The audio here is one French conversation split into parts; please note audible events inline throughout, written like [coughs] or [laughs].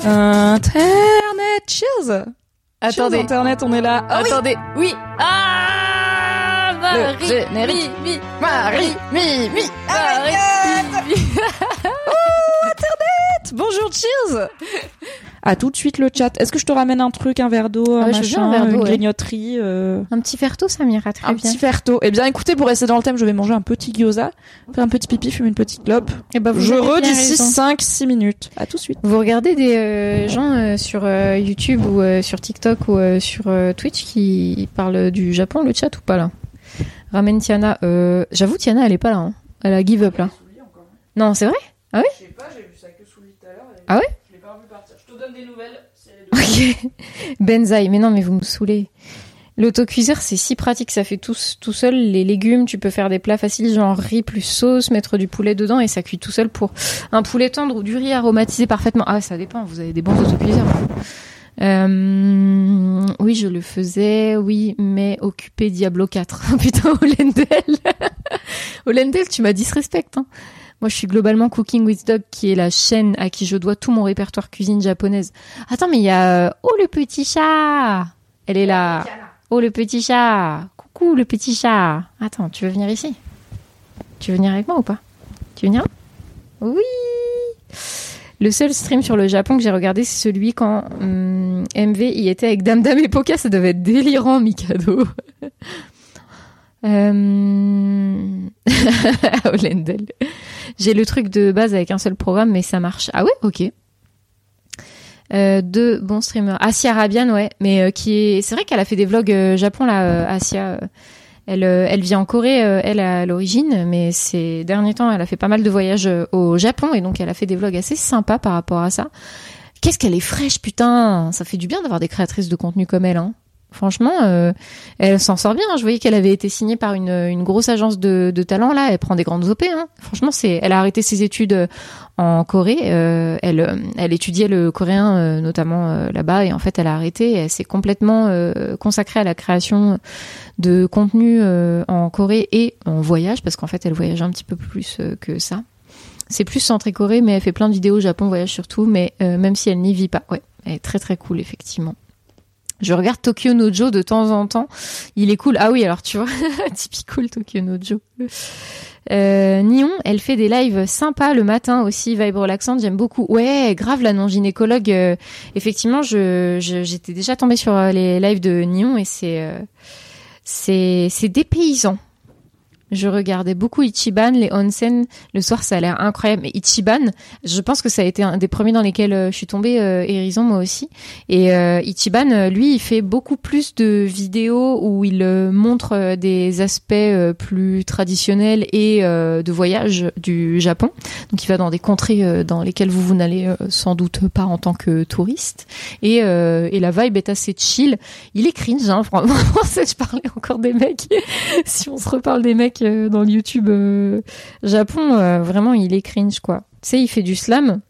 Internet, cheers Attendez. Cheers, Internet, on est là. Ah oui, Attendez, oui. Ah Marie, Le générique. mi, mi, Marie, mi, mi, Marie, mi, mi. Bonjour, cheers À tout de suite le chat. Est-ce que je te ramène un truc, un verre d'eau, un Ouais, bien machin, un verre d'eau, une ouais. grignoterie euh, Un petit verre ça m'ira très un bien. petit verre d'eau. Eh bien, écoutez, pour rester dans le thème, je vais manger un petit gyoza, faire un petit pipi, fumer une petite clope. Eh ben, vous je avez bien re d'ici raison. 5-6 minutes. À tout de suite. Vous regardez des euh, gens euh, sur euh, YouTube ou euh, sur TikTok ou euh, sur euh, Twitch qui parlent du Japon, le chat ou pas là? Ramen Tiana, euh, j'avoue Tiana elle est pas là, hein. elle a give up là. Non, c'est vrai? Ah oui? Ah ouais Je l'ai pas vu partir. Je te donne des nouvelles. Ok. [laughs] Benzaï, mais non, mais vous me saoulez. L'autocuiseur, c'est si pratique, ça fait tout, tout seul. Les légumes, tu peux faire des plats faciles, genre riz plus sauce, mettre du poulet dedans et ça cuit tout seul pour un poulet tendre ou du riz aromatisé parfaitement. Ah, ça dépend, vous avez des bons autocuiseurs. Euh, oui, je le faisais, oui, mais occupé Diablo 4. Oh, [laughs] Putain, Olendel. [laughs] Olendel, tu m'as disrespect, hein. Moi, je suis globalement Cooking with Dog, qui est la chaîne à qui je dois tout mon répertoire cuisine japonaise. Attends, mais il y a... euh, Oh, le petit chat! Elle est là. Oh, le petit chat! Coucou, le petit chat! Attends, tu veux venir ici? Tu veux venir avec moi ou pas? Tu veux venir? Oui! Le seul stream sur le Japon que j'ai regardé, c'est celui quand hum, MV y était avec Dame Dame et Poca. Ça devait être délirant, Mikado. [laughs] Euh... [laughs] J'ai le truc de base avec un seul programme, mais ça marche. Ah ouais, ok. Euh, deux bons streamers. Asia Arabian, ouais, mais euh, qui est. C'est vrai qu'elle a fait des vlogs euh, Japon là, euh, Asia. euh, elle, elle vit en Corée, elle à l'origine, mais ces derniers temps, elle a fait pas mal de voyages au Japon et donc elle a fait des vlogs assez sympas par rapport à ça. Qu'est-ce qu'elle est fraîche, putain Ça fait du bien d'avoir des créatrices de contenu comme elle, hein. Franchement, euh, elle s'en sort bien. hein. Je voyais qu'elle avait été signée par une, grosse agence de, de talent là. Elle prend des grandes op. Hein. Franchement, c'est. Elle a arrêté ses études euh, en Corée. Euh, elle, elle étudiait le coréen notamment là-bas et en fait, elle a arrêté. Elle s'est complètement consacrée à la création de contenu en Corée et en voyage parce qu'en fait, elle voyage un petit peu plus que ça. C'est plus centré Corée, mais elle fait plein de vidéos Japon voyage surtout. Mais même si elle n'y vit pas, ouais, elle est très très cool effectivement. Je regarde Tokyo Nojo de temps en temps. Il est cool. Ah oui, alors tu vois, [laughs] typical Tokyo Nojo. Euh, Nion, elle fait des lives sympas le matin aussi, vibe relaxante, j'aime beaucoup. Ouais, grave la non-gynécologue. euh, effectivement, je, j'étais déjà tombée sur euh, les lives de Nion et c'est euh, c'est c'est dépaysant. Je regardais beaucoup Ichiban, les onsen. Le soir, ça a l'air incroyable. Mais Ichiban, je pense que ça a été un des premiers dans lesquels euh, je suis tombée, euh, Hérison, moi aussi. Et euh, Ichiban, euh, lui, il fait beaucoup plus de vidéos où il euh, montre des aspects plus traditionnels et de voyage du Japon. Donc, il va dans des contrées dans lesquelles vous, vous n'allez sans doute pas en tant que touriste. Et, et la vibe est assez chill. Il est cringe, hein, [laughs] vraiment. je parlais encore des mecs. [laughs] si on se reparle des mecs euh, dans le YouTube euh, Japon, euh, vraiment, il est cringe, quoi. Tu sais, il fait du slam.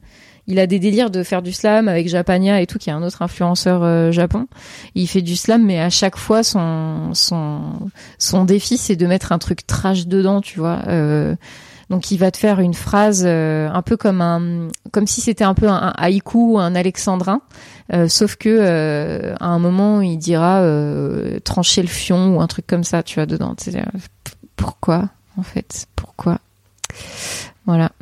Il a des délires de faire du slam avec Japania et tout, qui est un autre influenceur euh, Japon. Il fait du slam, mais à chaque fois, son son son défi, c'est de mettre un truc trash dedans, tu vois. Euh, donc, il va te faire une phrase euh, un peu comme un, comme si c'était un peu un, un haïku ou un alexandrin, sauf que à un moment, il dira trancher le fion ou un truc comme ça, tu vois, dedans. Pourquoi, en fait, pourquoi Voilà.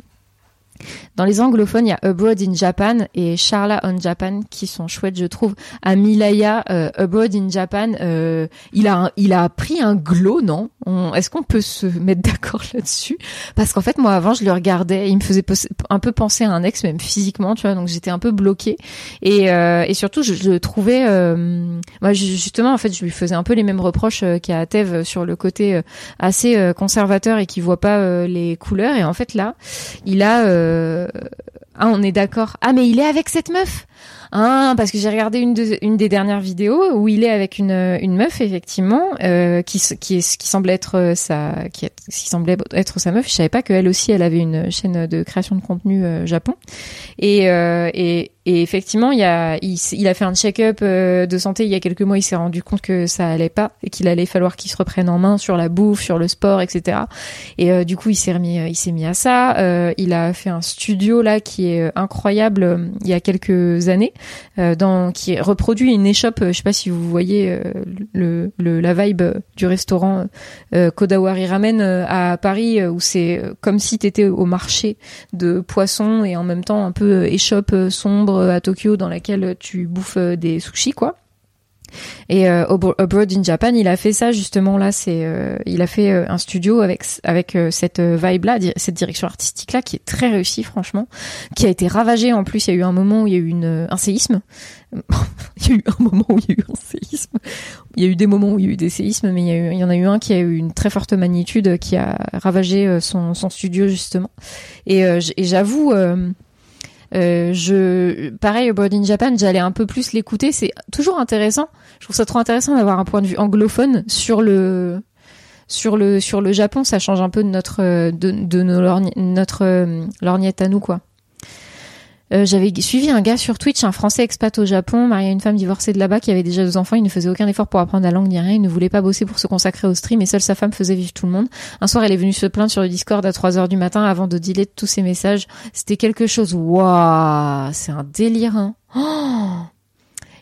Dans les anglophones, il y a Abroad in Japan et Charla on Japan qui sont chouettes, je trouve. À Milaya, euh, Abroad in Japan, euh, il a il a pris un glow, non? On- Est-ce qu'on peut se mettre [laughs] d'accord là-dessus? Parce qu'en fait, moi avant, je le regardais, il me faisait un peu penser à un ex, même physiquement, tu vois. Donc j'étais un peu bloquée et, euh, et surtout, je, le trouvais. euh, moi, ju- justement, en fait, je lui faisais un peu les mêmes reproches euh, qu'à Tev sur le côté euh, assez euh, conservateur et qui voit pas euh, les couleurs. Et en fait, là, il a, euh, ah, on est d'accord. Ah, mais il est avec cette meuf? Ah, parce que j'ai regardé une, de, une des dernières vidéos où il est avec une, meuf effectivement euh, qui qui, qui semblait être euh, sa qui, qui, semblait être sa meuf. Je savais pas qu'elle aussi elle avait une chaîne de création de contenu euh, Japon et, euh, effectivement, il, a, fait un check-up de santé il y a quelques mois. Il s'est rendu compte que ça allait pas et qu'il allait falloir qu'il se reprenne en main sur la bouffe, sur le sport, etc. Et du coup, il s'est remis, il s'est mis à ça. Il a fait un studio là qui est incroyable il y a quelques années, dans qui reproduit une échoppe. Je sais pas si vous voyez le, le, la vibe du restaurant Kodawari Ramen à Paris, où c'est comme si t'étais au marché de poissons et en même temps un peu échoppe sombre à Tokyo dans laquelle tu bouffes euh, des sushis quoi. Et euh, Abroad in Japan, il a fait ça justement là. C'est, euh, il a fait un studio avec avec cette vibe là, cette direction artistique là, qui est très réussie franchement, qui a été ravagée en plus. Il y a eu un moment où il y a eu un séisme. [laughs] il y a eu un moment où il y a eu un séisme. Il y a eu des moments où il y a eu des séismes, mais il y, en a eu un qui a eu une très forte magnitude, qui a ravagé son, studio justement. Et j'avoue. Euh, je, pareil, au Board in Japan, j'allais un peu plus l'écouter. C'est toujours intéressant. Je trouve ça trop intéressant d'avoir un point de vue anglophone sur le sur le sur le Japon. Ça change un peu de notre de, de nos notre euh, lorgnette à nous, quoi. Euh, j'avais suivi un gars sur Twitch, un Français expat au Japon, marié à une femme divorcée de là-bas, qui avait déjà deux enfants. Il ne faisait aucun effort pour apprendre la langue ni rien. Il ne voulait pas bosser pour se consacrer au stream et seule sa femme faisait vivre tout le monde. Un soir, elle est venue se plaindre sur le Discord à 3 heures du matin avant de delete tous ses messages. C'était quelque chose. Waouh, c'est un délire. Hein. Oh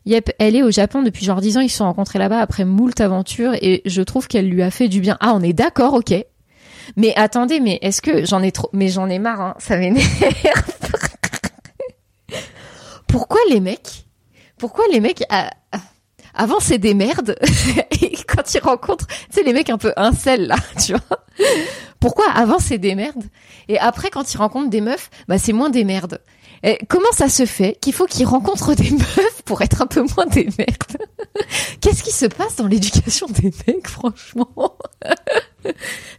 Yep, elle est au Japon depuis genre 10 ans. Ils se sont rencontrés là-bas après moult aventures et je trouve qu'elle lui a fait du bien. Ah, on est d'accord, ok. Mais attendez, mais est-ce que j'en ai trop, mais j'en ai marre, hein, ça m'énerve. [laughs] pourquoi les mecs, pourquoi les mecs, avant c'est des merdes, [laughs] et quand ils rencontrent, tu sais, les mecs un peu incels là, [laughs] tu vois. Pourquoi avant c'est des merdes, et après quand ils rencontrent des meufs, bah c'est moins des merdes. Comment ça se fait qu'il faut qu'ils rencontrent des [laughs] meufs pour être un peu moins des merdes? Qu'est-ce qui se passe dans l'éducation des mecs, franchement?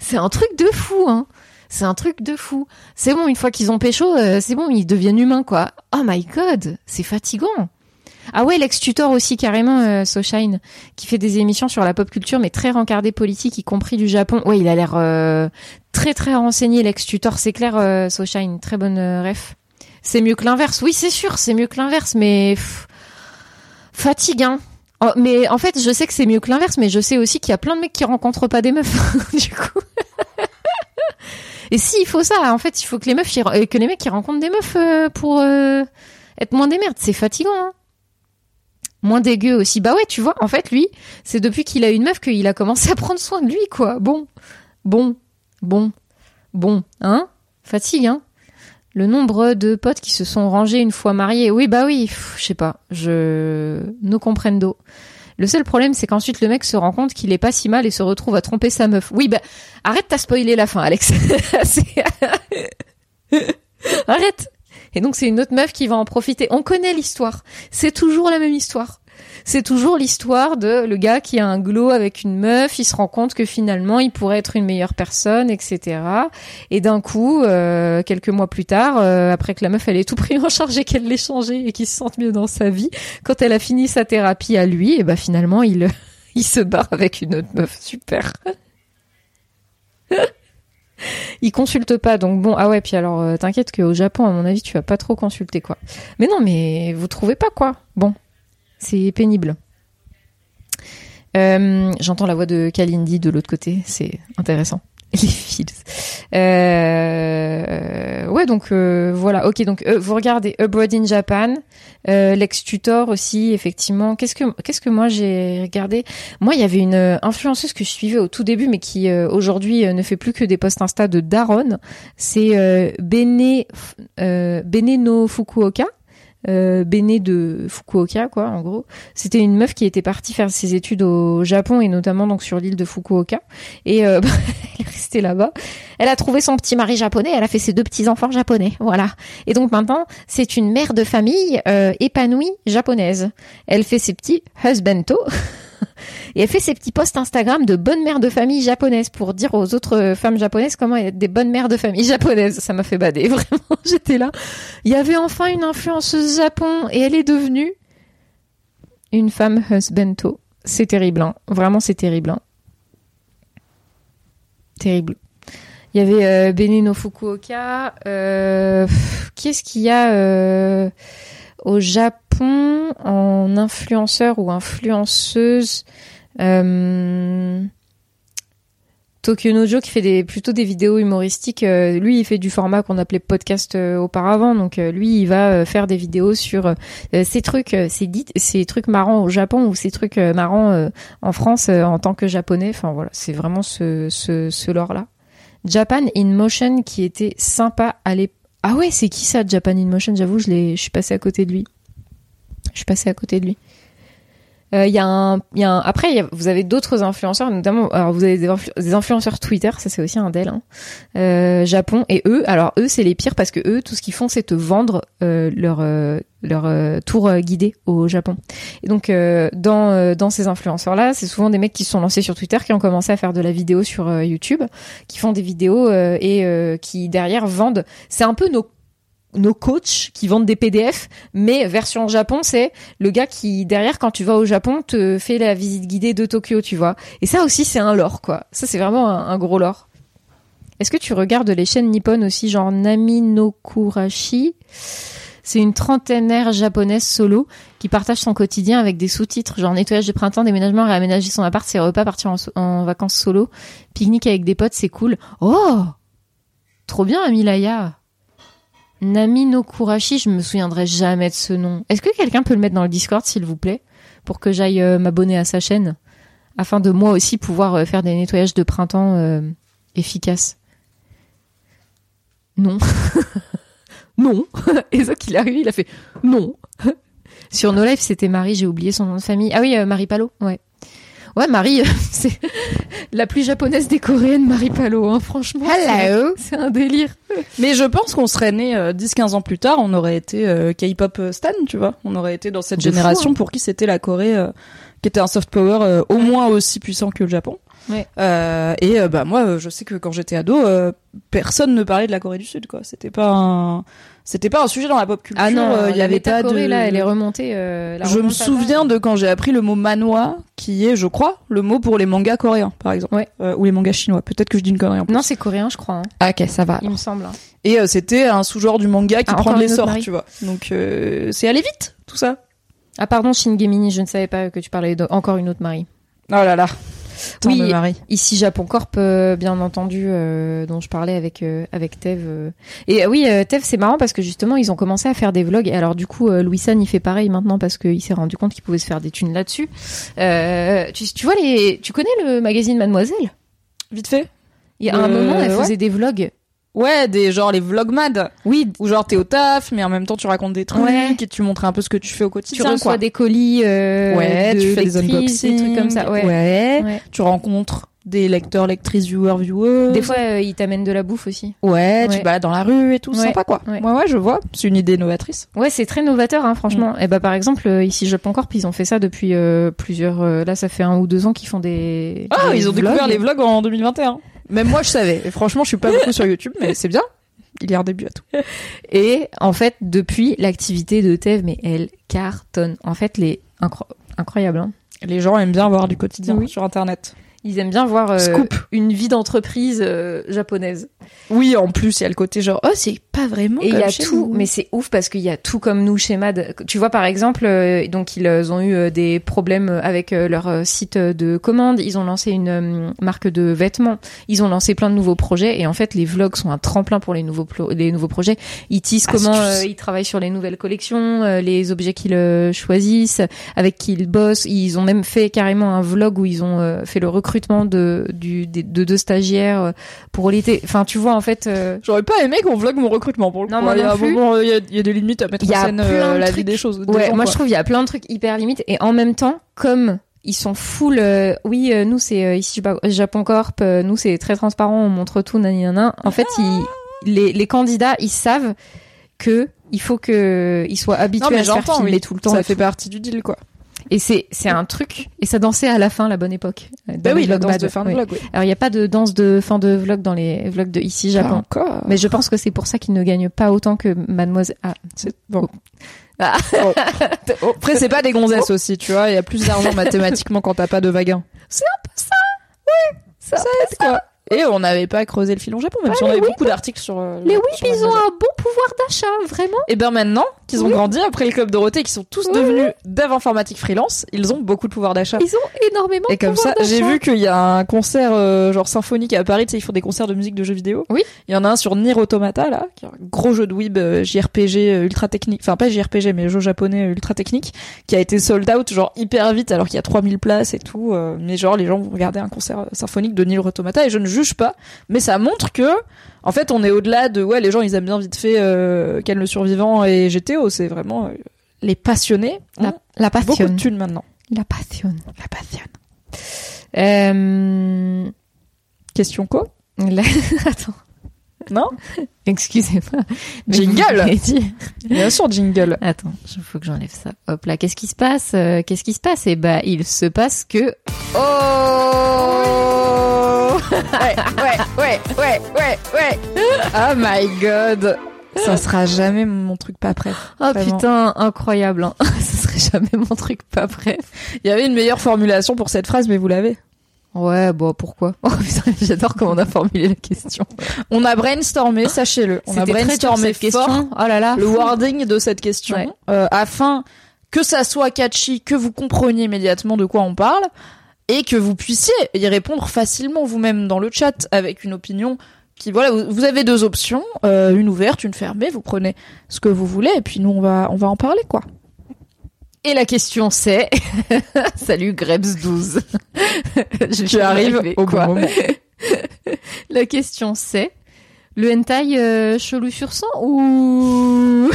C'est un truc de fou, hein. C'est un truc de fou. C'est bon, une fois qu'ils ont pécho, euh, c'est bon, ils deviennent humains, quoi. Oh my god, c'est fatigant. Ah ouais, l'ex-tutor aussi carrément, euh, Soshine, qui fait des émissions sur la pop culture, mais très rencardé politique, y compris du Japon. Ouais, il a l'air euh, très très renseigné, l'ex-tutor, c'est clair, euh, Soshine, très bonne ref. C'est mieux que l'inverse. Oui, c'est sûr, c'est mieux que l'inverse, mais fatigant. Oh, mais en fait, je sais que c'est mieux que l'inverse, mais je sais aussi qu'il y a plein de mecs qui rencontrent pas des meufs. [laughs] du coup. Et s'il faut ça, en fait, il faut que les meufs, que les mecs qui rencontrent des meufs euh, pour euh, être moins des merdes. C'est fatigant. Hein moins dégueu aussi. Bah ouais, tu vois, en fait, lui, c'est depuis qu'il a une meuf qu'il a commencé à prendre soin de lui, quoi. Bon, bon, bon, bon, hein? Fatigue, hein Le nombre de potes qui se sont rangés une fois mariés. Oui, bah oui, je sais pas. Je... No comprendo. Le seul problème, c'est qu'ensuite le mec se rend compte qu'il est pas si mal et se retrouve à tromper sa meuf. Oui, bah arrête, t'as spoilé la fin, Alex. [laughs] [laughs] arrête. Et donc c'est une autre meuf qui va en profiter. On connaît l'histoire. C'est toujours la même histoire c'est toujours l'histoire de le gars qui a un glow avec une meuf, il se rend compte que finalement il pourrait être une meilleure personne, etc. Et d'un coup, euh, quelques mois plus tard, euh, après que la meuf elle ait tout pris en charge et qu'elle l'ait changé et qu'il se sente mieux dans sa vie, quand elle a fini sa thérapie à lui, et bah finalement [laughs] il se barre avec une autre meuf, super. [laughs] il consulte pas donc bon ah ouais puis alors euh, t'inquiète qu'au Japon à mon avis tu vas pas trop consulter quoi mais non mais vous trouvez pas quoi bon c'est pénible. Euh, j'entends la voix de Kalindi de l'autre côté, c'est intéressant. [laughs] Les fils. Euh, ouais, donc euh, voilà. Ok, donc vous regardez Abroad in Japan, l'ex tutor aussi, effectivement. Qu'est-ce que qu'est-ce que moi j'ai regardé? Moi, il y avait une influenceuse que je suivais au tout début, mais qui aujourd'hui ne fait plus que des posts Insta de Daron. C'est Bene no Fukuoka euh, de Fukuoka, quoi, en gros. C'était une meuf qui était partie faire ses études au Japon et notamment donc sur l'île de Fukuoka. Et euh, [laughs] elle est restée là-bas. Elle a trouvé son petit mari japonais. Elle a fait ses deux petits enfants japonais, voilà. Et donc maintenant, c'est une mère de famille euh, épanouie japonaise. Elle fait ses petits husbando. [laughs] [laughs] Et elle fait ses petits posts Instagram de bonne mère de famille japonaise pour dire aux autres femmes japonaises comment être des bonnes mères de famille japonaises. Ça m'a fait bader, [laughs] vraiment. J'étais là. Il y avait enfin une influenceuse Japon et elle est devenue une femme husbando. C'est terrible, hein. Vraiment, c'est terrible. hein. Terrible. Il y avait euh, Benino Fukuoka. Euh, pff, qui est-ce qu'il y a euh, au Japon en influenceur ou influenceuse euh, Tokyo Nojo qui fait des, plutôt des vidéos humoristiques. euh, lui, il fait du format qu'on appelait podcast euh, auparavant. Donc lui, il va faire des vidéos sur ces trucs, ces, trucs marrants au Japon ou ces trucs marrants en France en tant que japonais. Enfin voilà, c'est vraiment ce, ce lore-là. Japan in Motion qui était sympa à l'époque. Ah ouais, c'est qui ça, Japan in Motion? J'avoue, je l'ai, je suis passée à côté de lui. Je suis passée à côté de lui. Euh, Il y a un, y a un- après, y a- vous avez d'autres influenceurs, notamment, alors vous avez des, influ- des influenceurs Twitter, ça c'est aussi un d'elles, hein. Euh, Japon, et eux, alors eux c'est les pires parce que eux, tout ce qu'ils font c'est te vendre euh, leur leur euh, tour guidé au Japon. Et donc euh, dans dans ces influenceurs là, c'est souvent des mecs qui se sont lancés sur Twitter, qui ont commencé à faire de la vidéo sur YouTube, qui font des vidéos et qui derrière vendent. C'est un peu nos nos coachs qui vendent des PDF, mais version Japon, c'est le gars qui derrière quand tu vas au Japon te fait la visite guidée de Tokyo, tu vois. Et ça aussi c'est un lore quoi. Ça c'est vraiment un, gros lore. Est-ce que tu regardes les chaînes nippones aussi, genre Nami no Kurashi C'est une trentenaire japonaise solo qui partage son quotidien avec des sous-titres, genre nettoyage de printemps, déménagement, réaménager son appart, ses repas, partir en vacances solo, pique-nique avec des potes, c'est cool. Oh Trop bien, Amilaya Nami no Kurashi, je me souviendrai jamais de ce nom. Est-ce que quelqu'un peut le mettre dans le Discord, s'il vous plaît, pour que j'aille euh, m'abonner à sa chaîne, afin de moi aussi pouvoir euh, faire des nettoyages de printemps euh, efficaces? Non. [laughs] non. [laughs] Et ça qu'il arrivé, il a fait non. [laughs] Sur No Life, c'était Marie, j'ai oublié son nom de famille. Ah oui, Marie Palo, ouais. Ouais, Marie, [laughs] c'est la plus japonaise des coréennes, Marie Palo, hein, franchement. Hello. C'est un délire. Mais je pense qu'on serait né euh, 10-15 ans plus tard, on aurait été euh, K-pop euh, stan, tu vois. On aurait été dans cette fou, génération hein. pour qui c'était la Corée, euh, qui était un soft power euh, au moins aussi puissant que le Japon. Ouais. Euh, et euh, bah moi, euh, je sais que quand j'étais ado, euh, personne ne parlait de la Corée du Sud, quoi. C'était pas un, c'était pas un sujet dans la pop culture. Ah non, euh, il y avait pas Corée, de. là, elle est remontée. euh, je me souviens de quand j'ai appris le mot manhwa, qui est, je crois, le mot pour les mangas coréens, par exemple, Ouais. Euh, ou les mangas chinois. Peut-être que je dis une connerie en plus. Non, c'est coréen, je crois. hein. Ah, ok, ça va. Il me semble. hein. Et c'était un sous-genre du manga qui Ah, prend de l'essor, tu vois. Donc c'est aller vite, tout ça. Ah pardon, Shingemini, je ne savais pas que tu parlais de encore une autre Marie. Oh là là. Tant Oui. Ici Japon Corp, euh, bien entendu, euh, dont je parlais avec euh, avec Tev. euh. Et oui, Tev, c'est marrant parce que justement, ils ont commencé à faire des vlogs. Et alors du coup, Louis San, il fait pareil maintenant parce qu'il s'est rendu compte qu'il pouvait se faire des thunes là-dessus. Tu, tu vois les, tu connais le magazine Mademoiselle? Vite fait. Il y a un moment, elle ouais. faisait des vlogs. Ouais, des genre les vlogmad Oui, où genre t'es au taf, mais en même temps tu racontes des trucs Ouais. et tu montres un peu ce que tu fais au tu quotidien. reçois quoi. des colis. Euh, ouais, de tu fais des unboxings, des trucs comme ça. Ouais. Ouais. Ouais. Tu rencontres des lecteurs, lectrices, viewers, viewers. Des fois, euh, ils t'amènent de la bouffe aussi. Ouais, tu te balades dans la rue et tout, Ouais. sympa quoi. Ouais. Ouais, je vois. C'est une idée novatrice. Ouais, c'est très novateur, hein, franchement. Mm. Et bah par exemple, euh, ici Japon Corp, ils ont fait ça depuis euh, plusieurs. là, ça fait un ou deux ans qu'ils font des. Ah, des ils ont vlogs. découvert les vlogs en 2021. Même moi, je savais. Et franchement, je suis pas beaucoup sur YouTube, mais c'est bien. Il y a un début à tout. Et en fait, depuis l'activité de Tev, mais elle cartonne. En fait, les incro- incroyable. Hein. Les gens aiment bien voir du quotidien Oui. sur Internet. Ils aiment bien voir euh, une vie d'entreprise euh, japonaise. Oui, en plus, il y a le côté genre, oh, c'est pas vraiment Et il y a tout, nous. mais c'est ouf parce qu'il y a tout comme nous chez Mad. Tu vois par exemple, euh, donc ils ont eu des problèmes avec leur site de commande. Ils ont lancé une marque de vêtements. Ils ont lancé plein de nouveaux projets et en fait les vlogs sont un tremplin pour les nouveaux les nouveaux projets. Ils teasent comment Astuce. euh, ils travaillent sur les nouvelles collections, les objets qu'ils choisissent, avec qui ils bossent. Ils ont même fait carrément un vlog où ils ont fait le recrutement de du des- de deux stagiaires euh, pour l'été. Enfin tu vois en fait. euh, J'aurais pas aimé qu'on vlogue mon recrutement pour le Non, coup. il y a un moment, il y a, il y a des limites à mettre Il y en a scène euh, la vie des choses. des Ouais, gens, moi quoi. je trouve il y a plein de trucs hyper limites et en même temps comme ils sont full euh, oui nous c'est ici Japon Corp nous c'est très transparent on montre tout nani nana en fait ils, les, les candidats ils savent que il faut que ils soient habitués Non, mais à se faire filmer oui. tout le temps Ça fait tout. partie du deal, quoi. Et c'est c'est un truc. Et ça dansait à la fin, la bonne époque. Bah oui, la danse bad. de fin de Oui. vlog, oui. Alors il y a pas de danse de fin de vlog dans les vlogs de ici Japon. Encore. Mais je pense que c'est pour ça qu'ils ne gagnent pas autant que Mademoiselle. Ah, C'est bon. Ah. Bon. [laughs] Oh, Après, c'est pas des gonzesses aussi, tu vois. Il y a plus d'argent mathématiquement quand t'as pas de vagin. c'est un peu ça. Ouais. Ça, Ça aide, quoi. Et on n'avait pas creusé le fil au Japon, même Ouais, si on avait beaucoup d'articles sur. euh, Les whips, ils ont un bon pouvoir d'achat, vraiment. Et ben maintenant qu'ils ont Oui. grandi après le club Dorothée, qui sont tous Oui, devenus dev informatique freelance, ils ont beaucoup de pouvoir d'achat. Ils ont énormément Et de comme ça, j'ai vu qu'il y a un concert euh, genre symphonique à Paris, tu sais, ils font des concerts de musique de jeux vidéo. Oui. Il y en a un sur Nier Automata là, qui est un gros jeu de web euh, JRPG ultra technique, enfin pas JRPG mais jeu japonais ultra technique, qui a été sold out genre hyper vite alors qu'il y a 3000 places et tout. euh, mais genre les gens vont regarder un concert symphonique de Nier Automata et je ne juge pas, mais ça montre que en fait on est au-delà de ouais les gens ils aiment bien vite fait euh, Ken le survivant et GTO, c'est vraiment euh, les passionnés La, la beaucoup passion. de thunes maintenant. La passion. La passion. Euh... Question co la- [laughs] Attends, Non? Excusez-moi. Jingle. [laughs] Bien sûr, jingle. Attends, il faut que j'enlève ça. Hop là, qu'est-ce qui se passe? Euh, Qu'est-ce qui se passe? Eh bah, il se passe que... Oh Ouais, ouais, ouais, ouais, ouais, ouais. Oh my god. Ça sera jamais mon truc pas prêt. Oh Vraiment. putain, incroyable. Hein. [laughs] Ce serait jamais mon truc, pas bref. Il y avait une meilleure formulation pour cette phrase, mais vous l'avez. Ouais, bon, pourquoi? [laughs] Oh j'adore comment on a formulé la question. On a brainstormé, sachez-le. On a brainstormé cette fort question. Oh là là. le wording de cette question Ouais. euh, afin que ça soit catchy, que vous compreniez immédiatement de quoi on parle et que vous puissiez y répondre facilement vous-même dans le chat avec une opinion qui voilà vous, avez deux options euh, une ouverte une fermée vous prenez ce que vous voulez et puis nous on va on va en parler quoi Et la question c'est... [laughs] Salut Grebs12. [laughs] Je tu viens arrives au quoi. bon moment [laughs] La question c'est... Le hentai euh, chelou sur sang ou...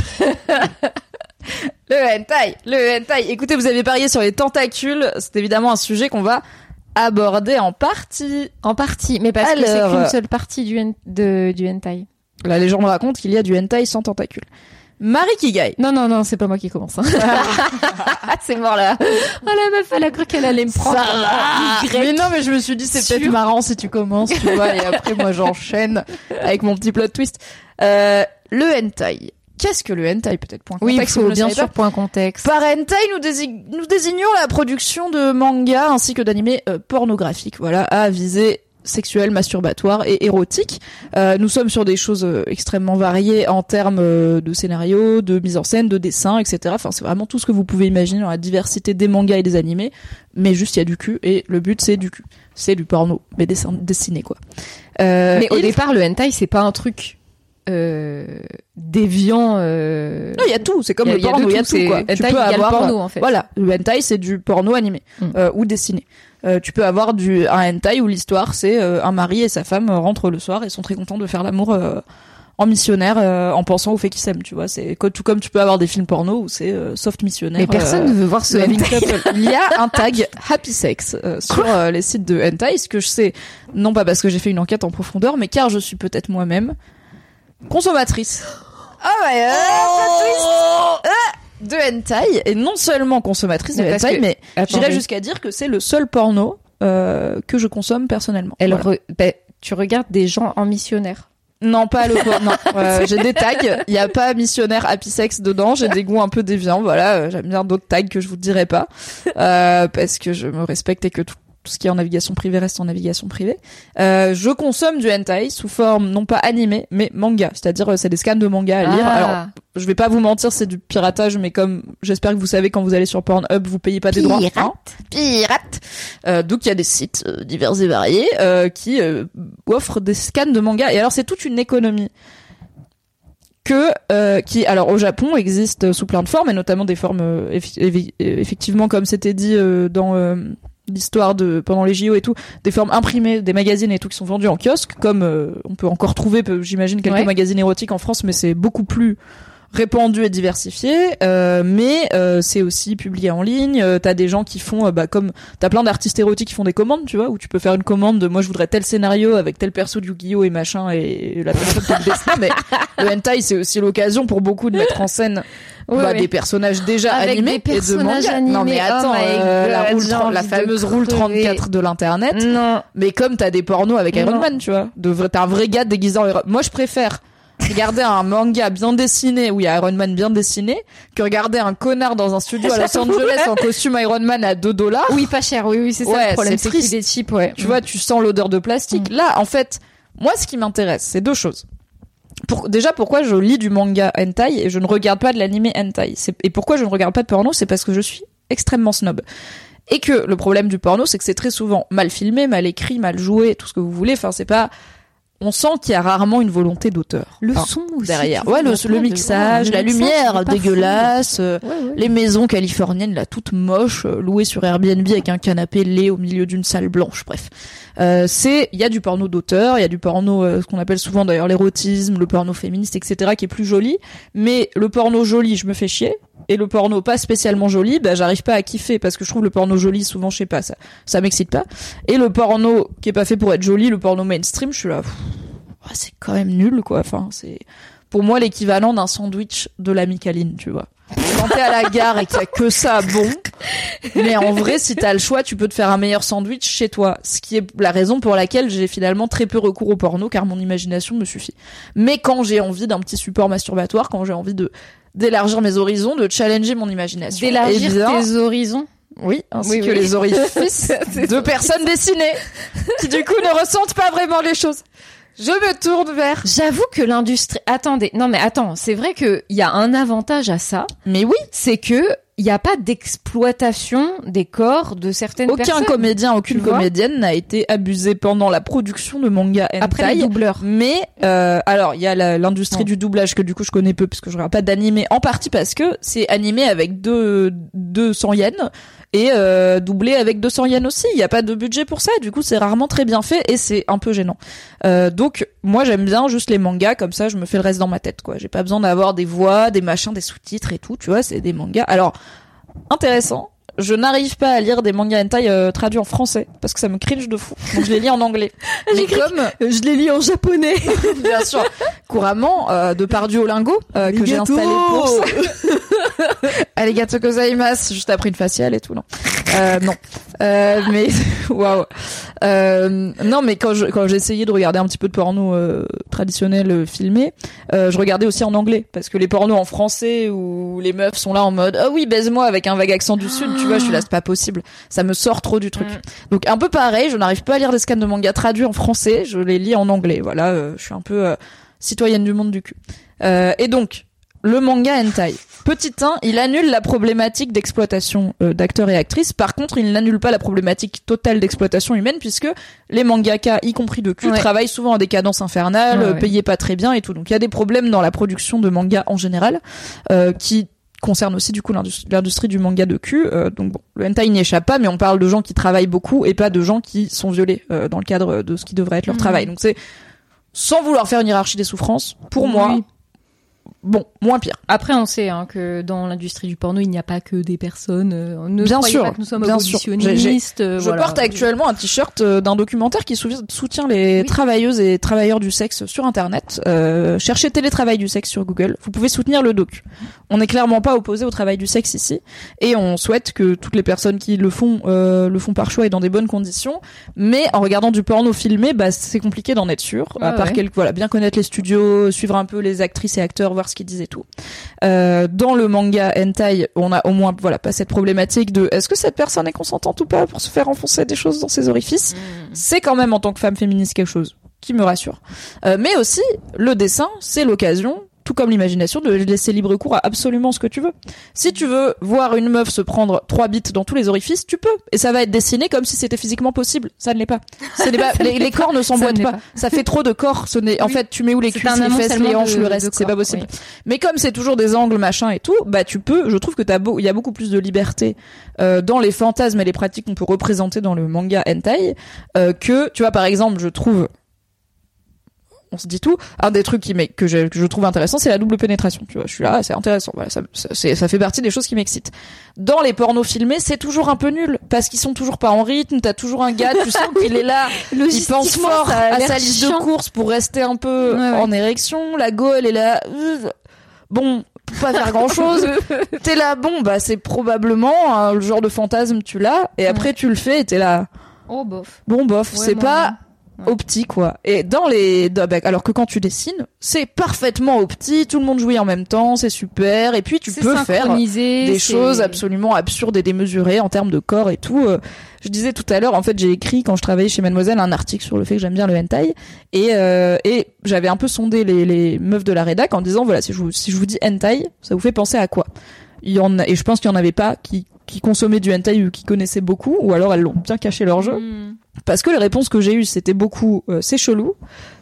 le hentai le hentai écoutez vous avez parié sur les tentacules c'est évidemment un sujet qu'on va aborder en partie En partie, mais parce que c'est Alors, qu'une euh, seule partie du, hen- de, du hentai. la légende raconte qu'il y a du hentai sans tentacules Marie Kigai Non, non, non, c'est pas moi qui commence. hein. [laughs] c'est mort là. Oh la meuf, elle a cru qu'elle allait me prendre. Ça. Mais non, mais je me suis dit c'est peut-être marrant si tu commences, tu vois, et après moi j'enchaîne avec mon petit plot twist. Euh, le hentai. Qu'est-ce que le hentai peut-être point Oui, contexte, faut bien sûr point contexte. Par hentai, nous, dési- nous désignons la production de mangas ainsi que d'animés euh, pornographiques, voilà, à visée sexuelle, masturbatoire et érotique. Euh, nous sommes sur des choses euh, extrêmement variées en termes euh, de scénario, de mise en scène, de dessin, etc. Enfin, c'est vraiment tout ce que vous pouvez imaginer dans la diversité des mangas et des animés. Mais juste, il y a du cul et le but, c'est du cul. C'est du porno, mais dessin- dessiné, quoi. Euh, Mais au départ, le hentai, c'est pas un truc euh, déviant. Euh... Non, il y a tout, c'est comme Il y a- le porno, il y a tout, quoi. hentai, Tu peux avoir, porno, en fait. Voilà, le hentai c'est du porno animé Mm. euh, ou dessiné. Euh, tu peux avoir du un hentai où l'histoire c'est euh, un mari et sa femme rentrent le soir et sont très contents de faire l'amour euh, en missionnaire euh, en pensant au fait qu'ils s'aiment, tu vois. C'est tout comme tu peux avoir des films porno où c'est euh, soft missionnaire. Mais personne euh, ne veut voir ce hentai. Il y a un tag [laughs] happy sex euh, sur les sites de hentai, ce que je sais non pas parce que j'ai fait une enquête en profondeur, mais car je suis peut-être moi-même consommatrice. Ah ouais, de hentai et non seulement consommatrice de Mais hentai, que- mais j'irais jusqu'à dire que c'est le seul porno euh, que je consomme personnellement. Elle Voilà. re- ben, tu regardes des gens en missionnaire. Non, pas le porno. Non, [laughs] Euh, j'ai des tags. Il y a pas missionnaire happy sex dedans. J'ai des goûts un peu déviants. Voilà, euh, j'aime bien d'autres tags que je vous dirai pas euh, parce que je me respecte et que tout, tout ce qui est en navigation privée reste en navigation privée. Euh, je consomme du hentai sous forme non pas animé mais manga, c'est-à-dire euh, c'est des scans de manga à lire. Ah. Alors je vais pas vous mentir, c'est du piratage, mais comme j'espère que vous savez quand vous allez sur Pornhub, vous payez pas des droits. Pirate. hein. Pirate. Euh, donc il y a des sites euh, divers et variés euh, qui euh, offrent des scans de manga. Et alors c'est toute une économie que euh, qui alors au Japon existe sous plein de formes et notamment des formes euh, effectivement comme c'était dit euh, dans euh, l'histoire de pendant les JO et tout des formes imprimées des magazines et tout qui sont vendus en kiosque comme euh, on peut encore trouver j'imagine quelques Ouais. magazines érotiques en France mais c'est beaucoup plus répandu et diversifié. Euh, mais euh, c'est aussi publié en ligne. Euh, t'as des gens qui font euh, bah comme t'as plein d'artistes érotiques qui font des commandes tu vois où tu peux faire une commande de moi je voudrais tel scénario avec tel perso de Yu-Gi-Oh! et machin et la personne peut le dessiner mais le hentai c'est aussi l'occasion pour beaucoup de mettre en scène Ouais, bah, des personnages déjà Avec animés des et de manga. non mais animés. Oh attends, my euh, la, roule la fameuse roule crever. 34 de l'internet. Non. Mais comme t'as des pornos avec Iron Non. Man, tu vois, t'as un vrai gars déguisé en Iron Moi, je préfère regarder un manga bien dessiné où il y a Iron Man bien dessiné que regarder un connard dans un studio à [laughs] Los Angeles en costume Iron Man à 2 dollars. Oui, pas cher. Oui, oui, c'est ça Ouais, le problème. c'est qu'il triste. est cheap, ouais. Tu vois, tu sens l'odeur de plastique. Là, en fait, moi, ce qui m'intéresse, c'est deux choses. Pour, déjà, pourquoi je lis du manga hentai et je ne regarde pas de l'anime hentai? Et pourquoi je ne regarde pas de porno? C'est parce que je suis extrêmement snob. Et que le problème du porno, c'est que c'est très souvent mal filmé, mal écrit, mal joué, tout ce que vous voulez. Enfin, c'est pas. On sent qu'il y a rarement une volonté d'auteur. Le Enfin, son aussi. derrière. Ouais, le, de- mixage, la mixage, lumière dégueulasse, euh, fou. Ouais, ouais. les maisons californiennes là toutes moches, euh, louées sur Airbnb avec un canapé laid au milieu d'une salle blanche. Bref, euh, c'est il y a du porno d'auteur, il y a du porno euh, ce qu'on appelle souvent d'ailleurs l'érotisme, le porno féministe, etc. qui est plus joli. Mais le porno joli, je me fais chier. Et le porno pas spécialement joli, bah j'arrive pas à kiffer parce que je trouve le porno joli souvent je sais pas ça ça m'excite pas. Et le porno qui est pas fait pour être joli, le porno mainstream, je suis là ouais, c'est quand même nul quoi. Enfin c'est pour moi l'équivalent d'un sandwich de la Micaline, tu vois. Quand t'es à la gare et qu'il y a que ça bon, mais en vrai, si t'as le choix, tu peux te faire un meilleur sandwich chez toi. Ce qui est la raison pour laquelle j'ai finalement très peu recours au porno, car mon imagination me suffit. Mais quand j'ai envie d'un petit support masturbatoire, quand j'ai envie de d'élargir mes horizons, de challenger mon imagination, D'élargir eh bien, tes horizons. oui, ainsi Oui, que oui. les orifices [laughs] de personnes dessinées, qui du coup ne ressentent pas vraiment les choses. Je me tourne vers. J'avoue que l'industrie. Attendez, non mais attends, c'est vrai qu'il y a un avantage à ça, Mais oui, c'est que il n'y a pas d'exploitation des corps de certaines aucun personnes. comédien, aucune comédienne n'a été abusé pendant la production de manga hentai. Après les doubleurs. Mais euh, alors il y a l'industrie du doublage que du coup je connais peu parce que je regarde pas d'animé en partie parce que c'est animé avec deux 200 yens et euh, doublé avec 200 yens aussi. Il y a pas de budget pour ça. Du coup c'est rarement très bien fait et c'est un peu gênant. Euh, donc moi j'aime bien juste les mangas comme ça je me fais le reste dans ma tête quoi. J'ai pas besoin d'avoir des voix, des machins, des sous-titres et tout. Tu vois c'est des mangas. Alors intéressant. Je n'arrive pas à lire des mangas hentai euh, traduits en français parce que ça me cringe de fou. Donc je les lis en anglais. [laughs] Mais comme Je les lis en japonais. [laughs] bien sûr, couramment, euh, de par Duolingo, euh, que j'ai installé pour ça. [laughs] Arigato gozaimasu, juste après une faciale et tout, non. Euh, non. Euh, mais, waouh. Euh, non, mais quand je, quand essayé de regarder un petit peu de porno euh, traditionnel euh, filmé, euh, je regardais aussi en anglais. Parce que les pornos en français où les meufs sont là en mode, ah oui, baise-moi avec un vague accent du sud, tu vois, je suis là, c'est pas possible. Ça me sort trop du truc. Donc un peu pareil, je n'arrive pas à lire des scans de manga traduits en français, je les lis en anglais. Voilà, euh, je suis un peu euh, citoyenne du monde du cul. Euh, et donc, le manga hentai. Petit 1, il annule la problématique d'exploitation euh, d'acteurs et actrices. Par contre, il n'annule pas la problématique totale d'exploitation humaine puisque les mangaka, y compris de cul, Ouais. travaillent souvent à des cadences infernales, Ouais, euh, ouais. payés pas très bien et tout. Donc il y a des problèmes dans la production de manga en général euh, qui concernent aussi du coup l'indus- l'industrie du manga de cul. Euh, donc bon, le hentai n'y échappe pas, mais on parle de gens qui travaillent beaucoup et pas de gens qui sont violés euh, dans le cadre de ce qui devrait être leur Mhm. travail. Donc c'est sans vouloir faire une hiérarchie des souffrances, pour moi. Bon, moins pire. Après, on sait hein, que dans l'industrie du porno, il n'y a pas que des personnes. euh, ne Bien sûr, pas que nous sommes bien sûr. euh, Je voilà. porte actuellement un t-shirt euh, d'un documentaire qui sou- soutient les Oui. travailleuses et travailleurs du sexe sur Internet. Euh, cherchez télétravail du sexe sur Google. Vous pouvez soutenir le doc. On n'est clairement pas opposé au travail du sexe ici, et on souhaite que toutes les personnes qui le font euh, le font par choix et dans des bonnes conditions. Mais en regardant du porno filmé, bah c'est compliqué d'en être sûr. à Ouais, part ouais. quelques voilà, bien connaître les studios, suivre un peu les actrices et acteurs, voir ce qu'ils disent et tout. Euh, dans le manga hentai, on a au moins voilà pas cette problématique de est-ce que cette personne est consentante ou pas pour se faire enfoncer des choses dans ses orifices. C'est quand même en tant que femme féministe quelque chose qui me rassure. Euh, mais aussi le dessin, c'est l'occasion tout comme l'imagination, de laisser libre cours à absolument ce que tu veux. Si tu veux voir une meuf se prendre trois bits dans tous les orifices, tu peux. Et ça va être dessiné comme si c'était physiquement possible. Ça ne l'est pas. [laughs] Pas les, les corps ne s'emboîtent pas. pas. Ça fait trop de corps. Ce n'est, en Oui. fait, tu mets où les cuisses, les fesses, les hanches, de- le reste. C'est pas possible. oui. Mais comme c'est toujours des angles, machin et tout, bah tu peux. Je trouve que t'as beau, il y a beaucoup plus de liberté euh, dans les fantasmes et les pratiques qu'on peut représenter dans le manga hentai euh, que, tu vois, par exemple, je trouve. On se dit tout. Un des trucs qui que, je, que je trouve intéressant, c'est la double pénétration. Tu vois, je suis là, c'est intéressant. Voilà, ça, ça, c'est- ça fait partie des choses qui m'excitent. Dans les pornos filmés, c'est toujours un peu nul parce qu'ils sont toujours pas en rythme. T'as toujours un gars, tu sens qu'il est là, [laughs] il pense fort à sa liste de courses pour rester un peu Ouais, ouais. en érection. La go, elle est là. euh, Bon, pas faire grand chose. [laughs] t'es là, bon, bah c'est probablement hein, le genre de fantasme, tu l'as, et après tu le fais et t'es là, Oh bof. bon bof, Ouais, c'est pas Ouais. opti quoi. Et dans les, alors que quand tu dessines, c'est parfaitement opti, tout le monde jouit en même temps, c'est super, et puis tu peux faire des choses absolument absurdes et démesurées en termes de corps et tout. Euh, Je disais tout à l'heure, en fait, j'ai écrit quand je travaillais chez Mademoiselle un article sur le fait que j'aime bien le hentai et euh, et j'avais un peu sondé les, les meufs de la rédac en disant voilà si je vous si je vous dis hentai, ça vous fait penser à quoi? Il y en a, et je pense qu'il y en avait pas qui qui consommaient du hentai ou qui connaissaient beaucoup ou alors elles l'ont bien caché leur jeu. Hmm. parce que les réponses que j'ai eues c'était beaucoup euh, c'est chelou.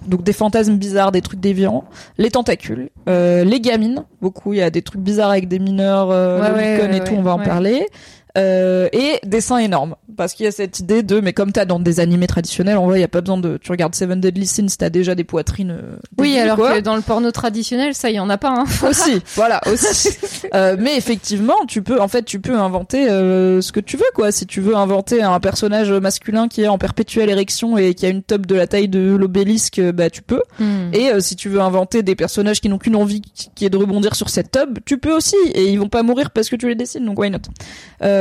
Donc des fantasmes bizarres des trucs déviants. Les tentacules. Euh, les gamines. Beaucoup il y a des trucs bizarres avec des mineurs euh, Ouais, et tout on va en parler euh, et des seins énormes parce qu'il y a cette idée de mais comme t'as dans des animés traditionnels en vrai il y a pas besoin de tu regardes Seven Deadly Sins t'as déjà des poitrines euh, Oui, débiles, alors quoi. que dans le porno traditionnel, ça, il y en a pas. Hein. [laughs] aussi voilà aussi [laughs] Euh, mais effectivement tu peux en fait tu peux inventer euh, ce que tu veux quoi si tu veux inventer un personnage masculin qui est en perpétuelle érection et qui a une top de la taille de l'obélisque euh, bah tu peux Hmm. et euh, si tu veux inventer des personnages qui n'ont qu'une envie qui qui est de rebondir sur cette tub tu peux aussi et ils vont pas mourir parce que tu les dessines donc why not?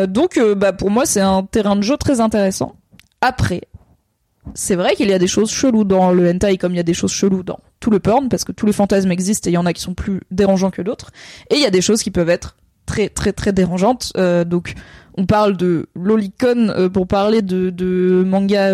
Euh, donc euh, bah pour moi c'est un terrain de jeu très intéressant. Après c'est vrai qu'il y a des choses cheloues dans le hentai comme il y a des choses cheloues dans tout le porn parce que tous les fantasmes existent et il y en a qui sont plus dérangeants que d'autres. Et il y a des choses qui peuvent être très très très dérangeantes. Euh, donc on parle de lolicon pour parler de, manga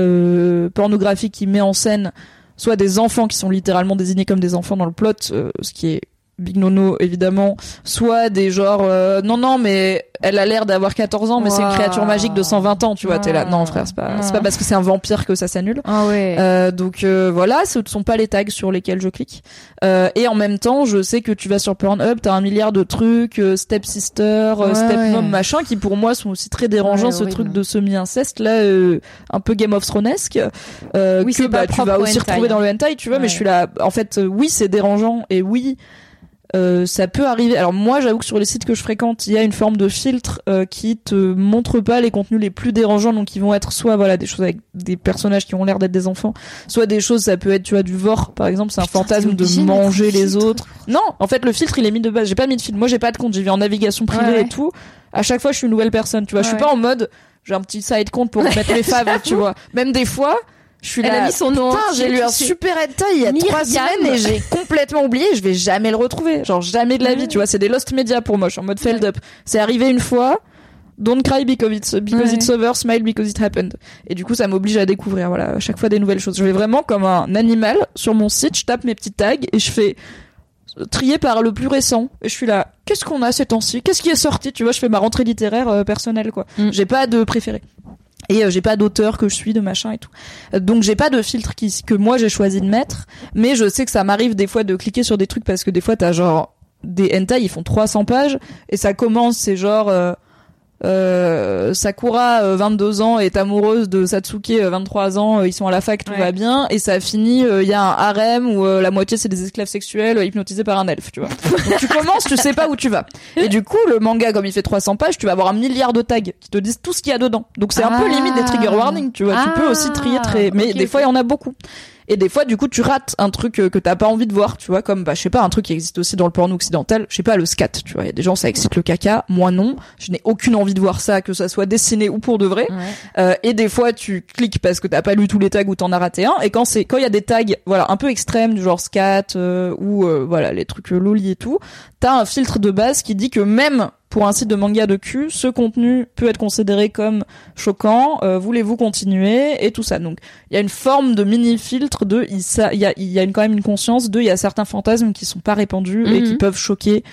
pornographique qui met en scène soit des enfants qui sont littéralement désignés comme des enfants dans le plot ce qui est Big Nono évidemment soit des genres euh, non non mais elle a l'air d'avoir 14 ans mais c'est une créature magique de 120 ans tu vois t'es là non frère c'est pas c'est pas parce que c'est un vampire que ça s'annule Ah ouais. euh, donc euh, voilà, ce ne sont pas les tags sur lesquels je clique. Euh, et en même temps, je sais que tu vas sur Pornhub, t'as un milliard de trucs, euh, Step Sister, euh, Ouais, Stepmom, ouais. machin, qui pour moi sont aussi très dérangeants. Ouais, ce truc de semi-inceste là, euh, un peu Game of Thronesque, euh, Oui, que bah, tu vas au aussi hentai, retrouver hein. dans le hentai, tu vois. Mais je suis là, en fait, oui, c'est dérangeant et oui. Euh, ça peut arriver. Alors moi, j'avoue que sur les sites que je fréquente, il y a une forme de filtre euh, qui te montre pas les contenus les plus dérangeants, donc ils vont être soit voilà des choses avec des personnages qui ont l'air d'être des enfants, soit des choses ça peut être tu vois du vor par exemple, c'est un Putain, fantasme de manger les filtre. autres. Non, en fait le filtre il est mis de base. J'ai pas mis de filtre. Moi j'ai pas de compte. J'y vais en navigation privée Ouais, ouais. et tout. À chaque fois je suis une nouvelle personne. Tu vois, je suis pas en mode j'ai un petit side compte pour mettre mes [laughs] faves. Tu vois. Même des fois. Je suis Elle là. a mis son nom Putain, j'ai lu un super hentai il y a Myriam. trois semaines et j'ai complètement oublié. Je vais jamais le retrouver. Genre jamais de la vie. Tu vois, c'est des lost media pour moi. Je suis en mode feld up. C'est arrivé une fois. Don't cry because it's, because Ouais. it's over, smile because it happened. Et du coup, ça m'oblige à découvrir, voilà, à chaque fois des nouvelles choses. Je vais vraiment comme un animal sur mon site, je tape mes petits tags et je fais trier par le plus récent. Et je suis là, qu'est-ce qu'on a ces temps-ci? Qu'est-ce qui est sorti? Tu vois, je fais ma rentrée littéraire euh, personnelle, quoi. Mm. J'ai pas de préféré. Et euh, j'ai pas d'auteur que je suis, de machin et tout. Euh, Donc j'ai pas de filtre qui, que moi j'ai choisi de mettre. Mais je sais que ça m'arrive des fois de cliquer sur des trucs parce que des fois t'as genre des hentai, ils font 300 pages et ça commence, c'est genre euh, euh, Sakura, euh, 22 ans, est amoureuse de Satsuke, euh, 23 ans, euh, ils sont à la fac, tout Ouais. va bien, et ça finit, il y a un harem où euh, la moitié c'est des esclaves sexuels euh, hypnotisés par un elfe, tu vois. [laughs] Donc tu commences, tu sais pas où tu vas. Et du coup, le manga, comme il fait 300 pages, tu vas avoir un milliard de tags qui te disent tout ce qu'il y a dedans. Donc c'est un peu Ah. limite des trigger warnings, tu vois. tu peux aussi trier très, mais ok, des fois il y en a beaucoup. Et des fois, du coup, tu rates un truc euh, que t'as pas envie de voir, tu vois, comme, bah, je sais pas, un truc qui existe aussi dans le porno occidental, je sais pas, le scat, tu vois. Il y a des gens, ça excite le caca, moi non. Je n'ai aucune envie de voir ça, que ça soit dessiné ou pour de vrai. Ouais. Euh, et des fois, tu cliques parce que t'as pas lu tous les tags ou t'en as raté un. Et quand c'est, quand il y a des tags, voilà, un peu extrêmes, du genre scat, euh, ou, euh, voilà, les trucs loli et tout, t'as un filtre de base qui dit que même pour un site de manga de cul, ce contenu peut être considéré comme choquant, euh, voulez-vous continuer, et tout ça. Donc, il y a une forme de mini-filtre de, il y a, il y a une, quand même une conscience de, il y a certains fantasmes qui sont pas répandus et Mhm. qui peuvent choquer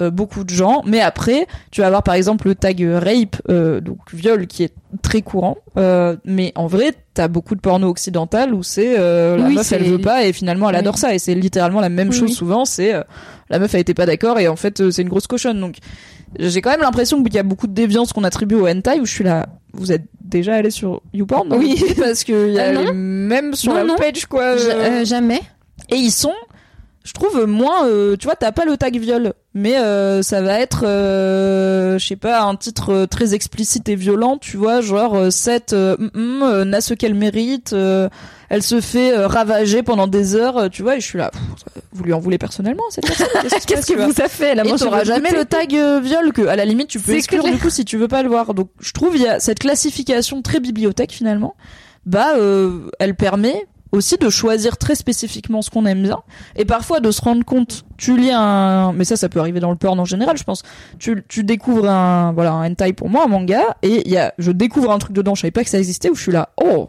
euh, beaucoup de gens. Mais après, tu vas avoir par exemple le tag rape, euh, donc viol, qui est très courant. Euh, mais en vrai, t'as beaucoup de porno occidental où c'est euh, la Oui, meuf elle veut pas et finalement elle Oui. adore ça et c'est littéralement la même Oui, chose souvent. C'est euh, la meuf a été pas d'accord et en fait euh, c'est une grosse cochonne. Donc j'ai quand même l'impression qu'il y a beaucoup de déviance qu'on attribue au hentai où je suis là. Vous êtes déjà allé sur YouPorn Oui. Parce que y a Euh, les mêmes sur Non, la non. page quoi. Euh, euh, jamais. et ils sont je trouve moins euh, tu vois t'as pas le tag viol mais euh, ça va être euh, je sais pas un titre euh, très explicite et violent tu vois genre euh, cette euh, mm, mm, euh, n'a ce qu'elle mérite euh, elle se fait euh, ravager pendant des heures euh, tu vois et je suis là pff, vous lui en voulez personnellement cette personne [laughs] Qu'est-ce que vous a fait là et t'auras jamais le tag euh, viol que à la limite tu peux C'est exclure clair. du coup si tu veux pas le voir donc je trouve il y a cette classification très bibliothèque finalement bah euh, elle permet aussi de choisir très spécifiquement ce qu'on aime bien. Et parfois de se rendre compte tu lis un mais ça ça peut arriver dans le porn en général je pense. Tu, tu découvres un voilà un hentai pour moi un manga et il y a je découvre un truc dedans je savais pas que ça existait où je suis là oh!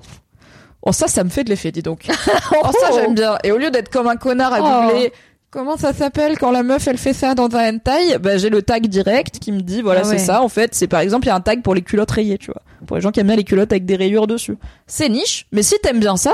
Oh ça ça me fait de l'effet dis donc. [laughs] Oh ça j'aime bien. Et au lieu d'être comme un connard à Oh. googler Comment ça s'appelle quand la meuf elle fait ça dans un hentai? Bah j'ai le tag direct qui me dit voilà Ah ouais. c'est ça en fait. C'est par exemple il y a un tag pour les culottes rayées tu vois. Pour les gens qui aiment bien les culottes avec des rayures dessus. C'est niche mais si t'aimes bien ça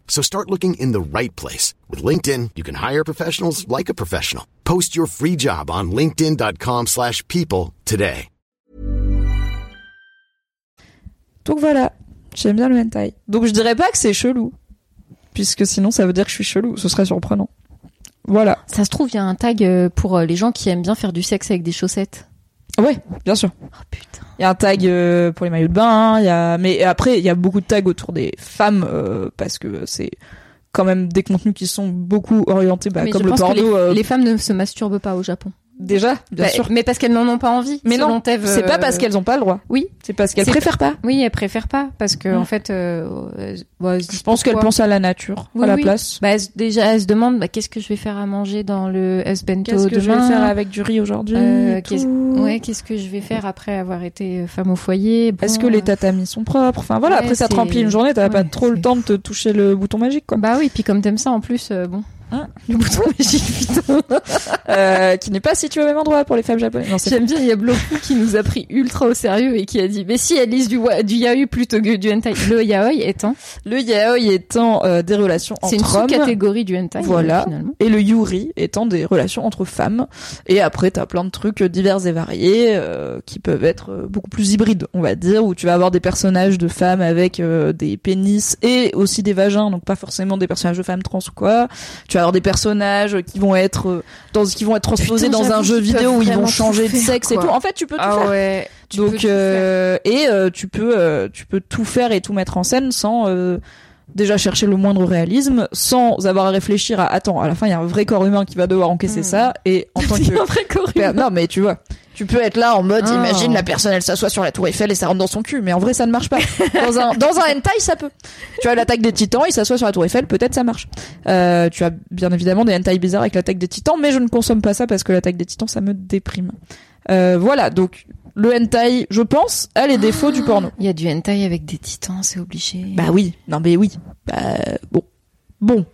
So start looking in the right place. With LinkedIn, you can hire professionals like a professional. Post your free job on linkedin.com/people slash people today. donc voilà j'aime bien le hentai donc je dirais pas que c'est chelou puisque sinon ça veut dire que je suis chelou ce serait surprenant voilà Ça se trouve, il y a un tag euh, pour euh, les gens qui aiment bien faire du sexe avec des chaussettes. Ouais bien sûr Oh putain. Il y a un tag euh, pour les maillots de bain, il y a mais après il y a beaucoup de tags autour des femmes euh, parce que c'est quand même des contenus qui sont beaucoup orientés bah, Mais comme je le pense porno que les, euh, les femmes ne se masturbent pas au Japon. Déjà bien Bah, sûr. Mais parce qu'elles n'en ont pas envie. Mais non, c'est pas euh, parce qu'elles ont pas le droit, Oui, c'est parce qu'elles préfèrent pas. oui, elles préfèrent pas parce que en fait, euh, euh, bah, Je pense qu'elles pensent à la nature Oui, à la oui. place. Bah, elles déjà, elles se demandent bah, qu'est-ce que je vais faire à manger dans le S-bento Qu'est-ce que je vais faire avec du riz aujourd'hui Euh, qu'est-ce- Ouais, qu'est-ce que je vais faire après avoir été euh, femme au foyer? Bon, Est-ce que les tatamis sont propres? Enfin voilà, Ouais, après ça te remplit une journée, t'as pas ouais, trop le temps de te toucher le bouton magique quoi. Bah oui, puis comme t'aimes ça en plus, bon. Hein le bouton magique, putain. Euh, qui n'est pas situé au même endroit pour les femmes japonaises. Non, c'est J'aime bien, il y a Bloku qui nous a pris ultra au sérieux et qui a dit, mais si elles lisent du, wa- du yaoi plutôt que du hentai. Le yaoi étant, le yaoi étant euh, des relations c'est une entre hommes. sous-catégorie du hentai. Voilà. Finalement. et le yuri étant des relations entre femmes. Et après, t'as plein de trucs divers et variés euh, qui peuvent être euh, beaucoup plus hybrides, on va dire, où tu vas avoir des personnages de femmes avec euh, des pénis et aussi des vagins, donc pas forcément des personnages de femmes trans ou quoi. Tu vas avoir des personnages qui vont être euh, dans qui vont être transposés Putain, dans un jeu vidéo où ils vont changer de sexe et tout. En fait, tu peux tout Ah faire. ouais. tu peux Donc tout faire. euh, et euh, tu peux euh, tu peux tout faire et tout mettre en scène sans euh, déjà chercher le moindre réalisme, sans avoir à réfléchir à attends à la fin il y a un vrai corps humain qui va devoir encaisser Hmm. ça et en [laughs] tant que un vrai corps Per- non mais tu vois tu peux être là en mode Ah. imagine la personne elle s'assoit sur la tour Eiffel et ça rentre dans son cul mais en vrai ça ne marche pas. Dans un dans un hentai ça peut. Tu as l'attaque des titans il s'assoit sur la tour Eiffel peut-être ça marche. Euh, tu as bien évidemment des hentai bizarres avec l'attaque des titans mais je ne consomme pas ça parce que l'attaque des titans ça me déprime. Euh, voilà donc le hentai je pense a les défauts du porno Il y a du hentai avec des titans, c'est obligé. bah oui non mais oui bah bon bon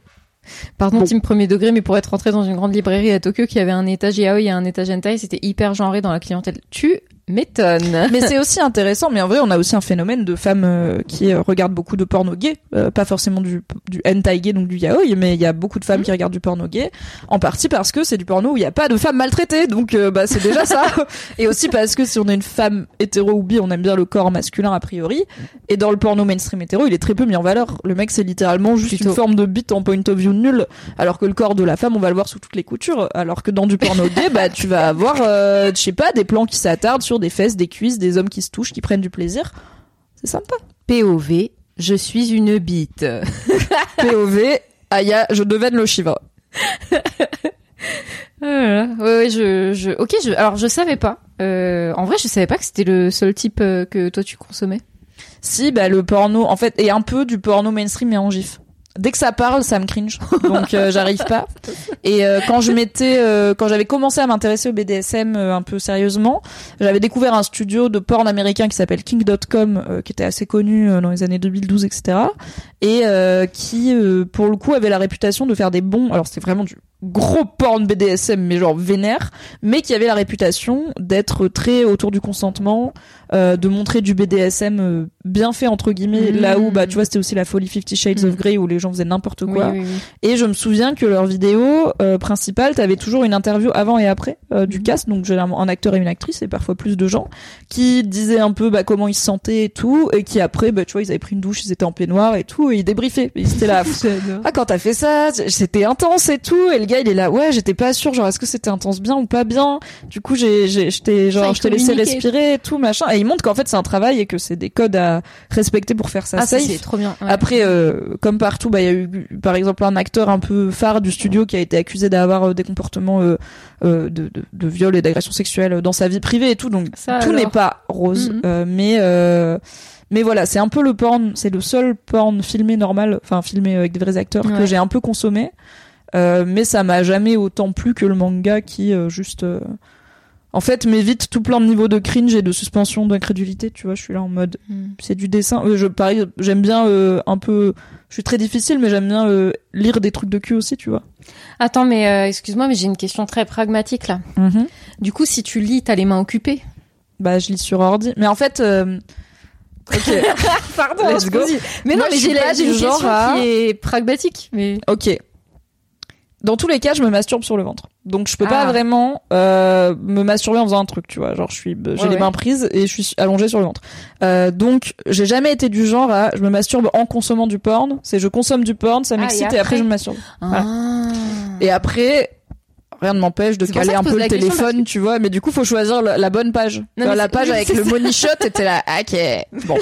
Pardon, Bon. team premier degré, mais pour être rentré dans une grande librairie à Tokyo qui avait un étage yaoi et un étage hentai, c'était hyper genré dans la clientèle. Tu m'étonnes. mais c'est aussi intéressant. Mais en vrai, on a aussi un phénomène de femmes euh, qui euh, regardent beaucoup de porno gay, Euh, pas forcément du, du hentai gay, donc du yaoi, mais il y a beaucoup de femmes qui regardent du porno gay, en partie parce que c'est du porno où il n'y a pas de femmes maltraitées, donc euh, bah c'est déjà ça. [laughs] Et aussi parce que si on est une femme hétéro ou bi, on aime bien le corps masculin a priori. Et dans le porno mainstream hétéro, il est très peu mis en valeur. Le mec, c'est littéralement juste Plutôt. une forme de bite en point of view nul, alors que le corps de la femme, on va le voir sous toutes les coutures. Alors que dans du porno gay, bah tu vas avoir, euh, je sais pas, des plans qui s'attardent sur des fesses, des cuisses, des hommes qui se touchent, qui prennent du plaisir. C'est sympa. POV, je suis une bite. [laughs] POV, Aya, je devine le Shiva. [laughs] Voilà. Ouais, ouais, je, je, ok, je, alors je savais pas. Euh, en vrai, je savais pas que c'était le seul type euh, que toi tu consommais. Si, bah le porno, en fait, est un peu du porno mainstream mais en gif. Dès que ça parle, ça me cringe, donc euh, j'arrive pas. Et euh, quand je m'étais, euh, quand j'avais commencé à m'intéresser au BDSM un peu sérieusement, j'avais découvert un studio de porn américain qui s'appelle King.com, qui était assez connu dans les années 2012, etc. Et qui, pour le coup, avait la réputation de faire des bons. Alors c'était vraiment du gros porn BDSM mais genre vénère mais qui avait la réputation d'être très autour du consentement euh, de montrer du BDSM bien fait entre guillemets là où bah tu vois c'était aussi la folie Fifty Shades of Grey où les gens faisaient n'importe quoi. oui, oui. et je me souviens que leur vidéo euh, principale t'avais toujours une interview avant et après euh, du Mhm. cast. Donc généralement un acteur et une actrice et parfois plus de gens qui disaient un peu bah comment ils se sentaient et tout. Et qui après bah tu vois ils avaient pris une douche ils étaient en peignoir et tout. Et ils débriefaient. Ils étaient là ah quand t'as fait ça c'était intense et tout. Et le gars il est là ouais j'étais pas sûr genre est-ce que c'était intense bien ou pas bien? Du coup j'ai j'ai j'étais genre je t'ai laissé respirer et tout machin. Et il montre qu'en fait c'est un travail et que c'est des codes à respecter pour faire ça Ah, ça, safe. c'est trop bien. ouais. après, euh, comme partout, bah il y a eu par exemple un acteur un peu phare du studio qui a été accusé d'avoir euh, des comportements euh, euh, de, de, de viol et d'agression sexuelle dans sa vie privée et tout. Donc Ça, tout alors. n'est pas rose, Mhm. euh, mais mais voilà, c'est un peu le porn, c'est le seul porn filmé normal, enfin filmé avec des vrais acteurs que j'ai un peu consommé. Euh, mais ça m'a jamais autant plu que le manga qui euh, juste euh, en fait m'évite tout plein de niveaux de cringe et de suspension d'incrédulité tu vois je suis là en mode Mm. c'est du dessin. Je pareil, j'aime bien un peu. Je suis très difficile, mais j'aime bien euh, lire des trucs de cul aussi, tu vois. Attends, mais euh, excuse-moi, mais j'ai une question très pragmatique là. Du coup, si tu lis, t'as les mains occupées? Bah, je lis sur ordi. Mais en fait, euh, [laughs] ok, Pardon, Let's go. Mais non, Moi, mais j'ai j'ai du une genre question à- qui est pragmatique. Mais ok. Dans tous les cas, je me masturbe sur le ventre. Donc, je peux pas Ah. vraiment euh, me masturber en faisant un truc, tu vois. Genre, je suis, j'ai Ouais, les ouais. mains prises et je suis allongée sur le ventre. Euh, donc, j'ai jamais été du genre à je me masturbe en consommant du porn. C'est je consomme du porn, ça Ah, m'excite et et, après après je me masturbe. ah. Et après, rien ne m'empêche de caler un peu le téléphone, tu vois. Mais du coup, faut choisir la, la bonne page. Genre, la page avec le money shot, était là. [laughs] Ok. Bon.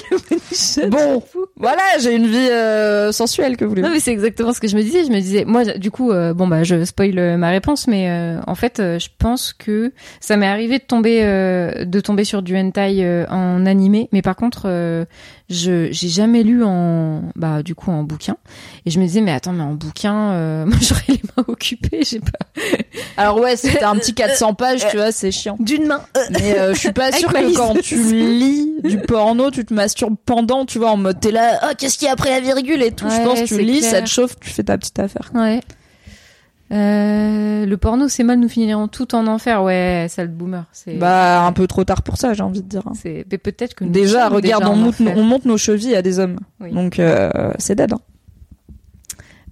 bon. Voilà, j'ai une vie euh, sensuelle que vous voulez. Non mais c'est exactement ce que je me disais. Je me disais, moi, du coup, euh, bon bah, je spoil euh, ma réponse, mais euh, en fait, euh, je pense que ça m'est arrivé de tomber, euh, de tomber sur du hentai euh, en animé, mais par contre, euh, je j'ai jamais lu en, bah, du coup, en bouquin. Et je me disais, mais attends, mais en bouquin, euh, [laughs] moi, j'aurais les mains occupées, j'ai pas Alors ouais, t'as un petit [laughs] 400 pages, tu vois, c'est chiant. d'une main. Mais euh, je suis pas sûre que quand tu lis du porno, tu te masturbes pendant, tu vois, en mode t'es là, ah qu'est-ce qu'il y a après la virgule et tout. je Ouais, pense que tu lis, clair. ça te chauffe, tu fais ta petite affaire. Ouais. Euh, le porno, c'est mal, nous finirons tout en enfer. Ouais, sale boomer. C'est, Bah un peu trop tard pour ça, j'ai envie de dire. c'est, mais peut-être que nous Déjà, regarde, déjà on, monte, enfer. on monte nos chevilles à des hommes. Oui. Donc euh, c'est dead. Hein.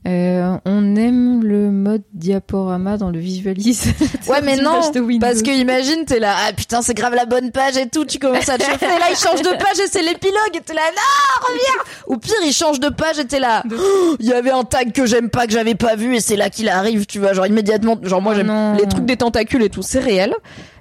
Euh, on aime le mode diaporama dans le visualise. [laughs] Ouais, mais non, parce que imagine, t'es là, ah putain, c'est grave la bonne page et tout, tu commences à te chauffer, là, il change de page et c'est l'épilogue, et t'es là, non, reviens Ou pire, il change de page et t'es là, Oh, il y avait un tag que j'aime pas, que j'avais pas vu, et c'est là qu'il arrive, tu vois, genre immédiatement, genre moi Oh j'aime les trucs des tentacules et tout, c'est réel.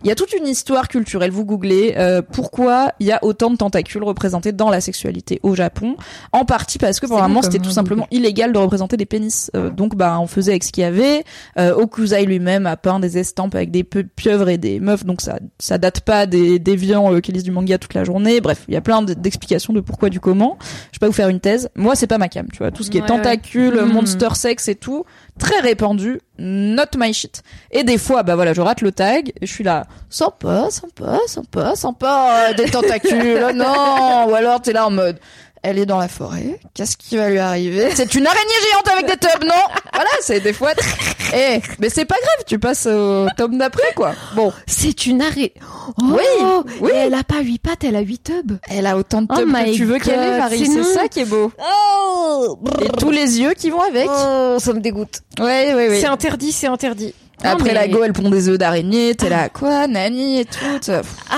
Il y a toute une histoire culturelle, vous googlez, euh, pourquoi il y a autant de tentacules représentés dans la sexualité au Japon, en partie parce que pour long moment c'était tout simplement illégal de représenter des pénis, Euh, donc bah on faisait avec ce qu'il y avait, euh, Okuzai lui-même a peint des estampes avec des pieuvres et des meufs, donc ça ça date pas des déviants euh, qui lisent du manga toute la journée. Bref, il y a plein d'explications de pourquoi du comment. Je vais pas vous faire une thèse. Moi, c'est pas ma cam, tu vois. Tout ce qui est tentacules, ouais. [laughs] monster sex et tout, très répandu, not my shit. Et des fois, bah voilà, je rate le tag et je suis là, sympa, sympa, sympa, sympa, des tentacules, [laughs] non. Ou alors t'es là en mode. Elle est dans la forêt. Qu'est-ce qui va lui arriver? C'est une araignée géante avec des tubs, non? Voilà, c'est des fois. Eh, mais c'est pas grave. Tu passes au tome d'après, quoi. Bon, C'est une arrêt. Oh, Oui, oui. et elle a pas huit pattes, elle a huit tubs. elle a autant de Oh tubs que my tu veux qu'elle ait, Marie. c'est ça qui est beau. Et tous les yeux qui vont avec. Oh, ça me dégoûte. Ouais, ouais, ouais. C'est interdit, c'est interdit. Non, Après mais- la go, elle pond des œufs d'araignée. T'es là, quoi, Nani et tout. Ah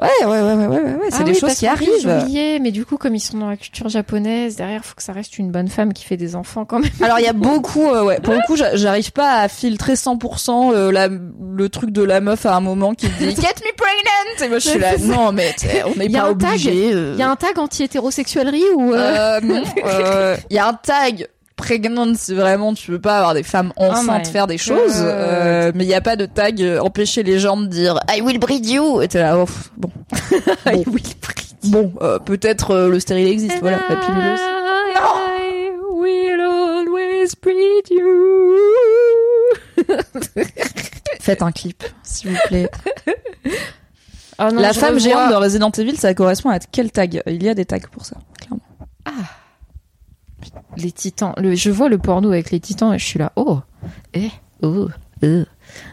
Ouais, ouais, ouais, ouais, ouais, ouais. ouais, C'est Ah des oui, choses qui arrivent. J'oubliais, mais du coup, comme ils sont dans la culture japonaise, derrière, faut que ça reste une bonne femme qui fait des enfants quand même. Alors il y a [laughs] beaucoup, euh, ouais. Pour le coup, j'a- j'arrive pas à filtrer 100% euh, la, le truc de la meuf à un moment qui dit [laughs] Get me pregnant. Et moi je suis là, [laughs] non mais on n'est Il y a pas obligé. euh. Il y a un tag anti-hétérosexuellerie ou euh, Euh, non. Euh, Il y a un tag pregnant, c'est vraiment tu veux pas avoir des femmes enceintes my faire des choses, euh, mais il y a pas de tag euh, empêcher les gens de dire I will breed you. Et t'es là, oh, bon. [laughs] bon, bon euh, peut-être le stérile existe, voilà, la piluleuse. I will always breed you. [laughs] Faites un clip, s'il vous plaît. Oh non, la femme géante de Resident Evil, ça correspond à quel tag? Il y a des tags pour ça, clairement. Les titans. Le, je vois le porno avec les titans et je suis là. Oh. eh, oh, euh,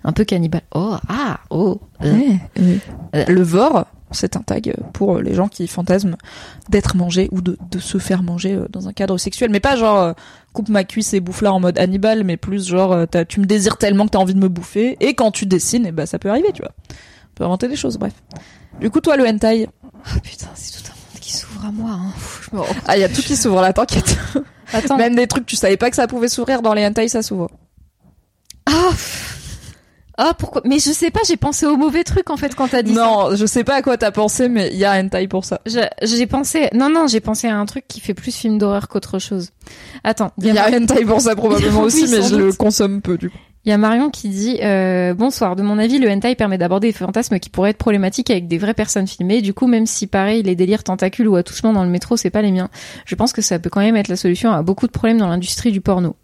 un peu cannibale. Oh, ah, oh. euh. Ouais. Le vor, c'est un tag pour les gens qui fantasment d'être mangés ou de, de se faire manger euh, dans un cadre sexuel. Mais pas genre euh, coupe ma cuisse et bouffe là en mode Hannibal, mais plus genre euh, tu me désires tellement que t'as envie de me bouffer. Et quand tu dessines, et bah ça peut arriver, tu vois. On peut inventer des choses, bref. Du coup, toi, le hentai, Oh, putain, c'est tout un monde qui s'ouvre à moi. Hein. Pff, je me- ah, il y a tout qui s'ouvre là, t'inquiète. [laughs] Attends. Même des trucs, tu savais pas que ça pouvait s'ouvrir dans les hentai, ça s'ouvre. Ah, ah, pourquoi? Mais je sais pas, j'ai pensé au mauvais truc en fait quand t'as dit ça. Non, je sais pas à quoi t'as pensé, mais il y a un hentai pour ça. J'ai pensé, non, non, j'ai pensé à un truc qui fait plus film d'horreur qu'autre chose. Attends, Il y a un hentai pour ça probablement [laughs] aussi, mais je le consomme peu du coup. Il y a Marion qui dit euh, bonsoir. De mon avis, le hentai permet d'aborder des fantasmes qui pourraient être problématiques avec des vraies personnes filmées. Du coup, même si pareil, les délires tentacules ou attouchements dans le métro, c'est pas les miens. Je pense que ça peut quand même être la solution à beaucoup de problèmes dans l'industrie du porno.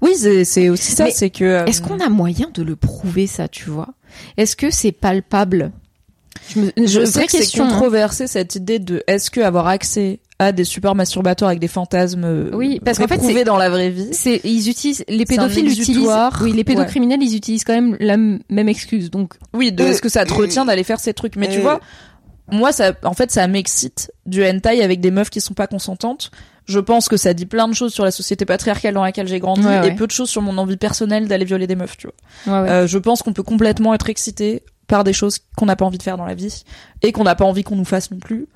Oui, c'est aussi ça, c'est que. euh, Est-ce qu'on a moyen de le prouver ça, tu vois? Est-ce que c'est palpable? Je, me, Je sais que c'est hein. controversé cette idée de est-ce que avoir accès à des super masturbateurs avec des fantasmes euh, Oui, parce qu'en fait, c'est- dans la vraie vie. C'est, ils utilisent, les pédophiles utilisent, oui, les pédocriminels, ils utilisent quand même la même excuse. Donc, Oui, de Euh, est-ce que ça te retient d'aller faire ces trucs Mais tu vois, moi ça en fait ça m'excite du hentai avec des meufs qui sont pas consentantes. Je pense que ça dit plein de choses sur la société patriarcale dans laquelle j'ai grandi Ouais, ouais. et peu de choses sur mon envie personnelle d'aller violer des meufs, tu vois. Euh, je pense qu'on peut complètement être excité par des choses qu'on n'a pas envie de faire dans la vie et qu'on n'a pas envie qu'on nous fasse non plus.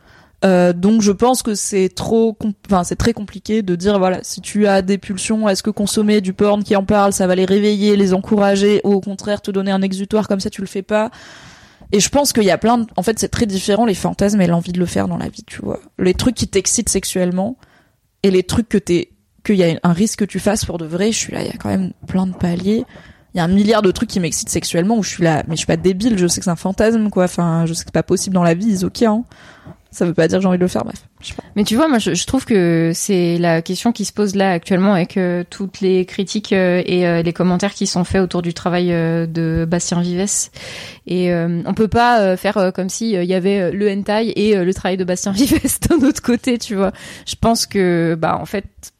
Euh, donc je pense que c'est trop, enfin c'est très compliqué de dire voilà si tu as des pulsions, est-ce que consommer du porn qui en parle, ça va les réveiller, les encourager, ou au contraire te donner un exutoire comme ça tu le fais pas? Et je pense qu'il y a plein de, en fait c'est très différent les fantasmes et l'envie de le faire dans la vie, tu vois. Les trucs qui t'excitent sexuellement et les trucs que t'es, qu'il y a un risque que tu fasses pour de vrai, je suis là, il y a quand même plein de paliers il y a un milliard de trucs qui m'excitent sexuellement où je suis là mais je suis pas débile je sais que c'est un fantasme quoi enfin je sais que c'est pas possible dans la vie ils ok hein ça veut pas dire j'ai envie de le faire bref Mais tu vois, moi, je, je trouve que c'est la question qui se pose là actuellement avec toutes les critiques euh, et euh, les commentaires qui sont faits autour du travail euh, de Bastien Vives. Et on peut pas faire comme si il y avait le hentai et le travail de Bastien [laughs] Vives d'un autre côté, tu vois. Je pense que, bah, en fait,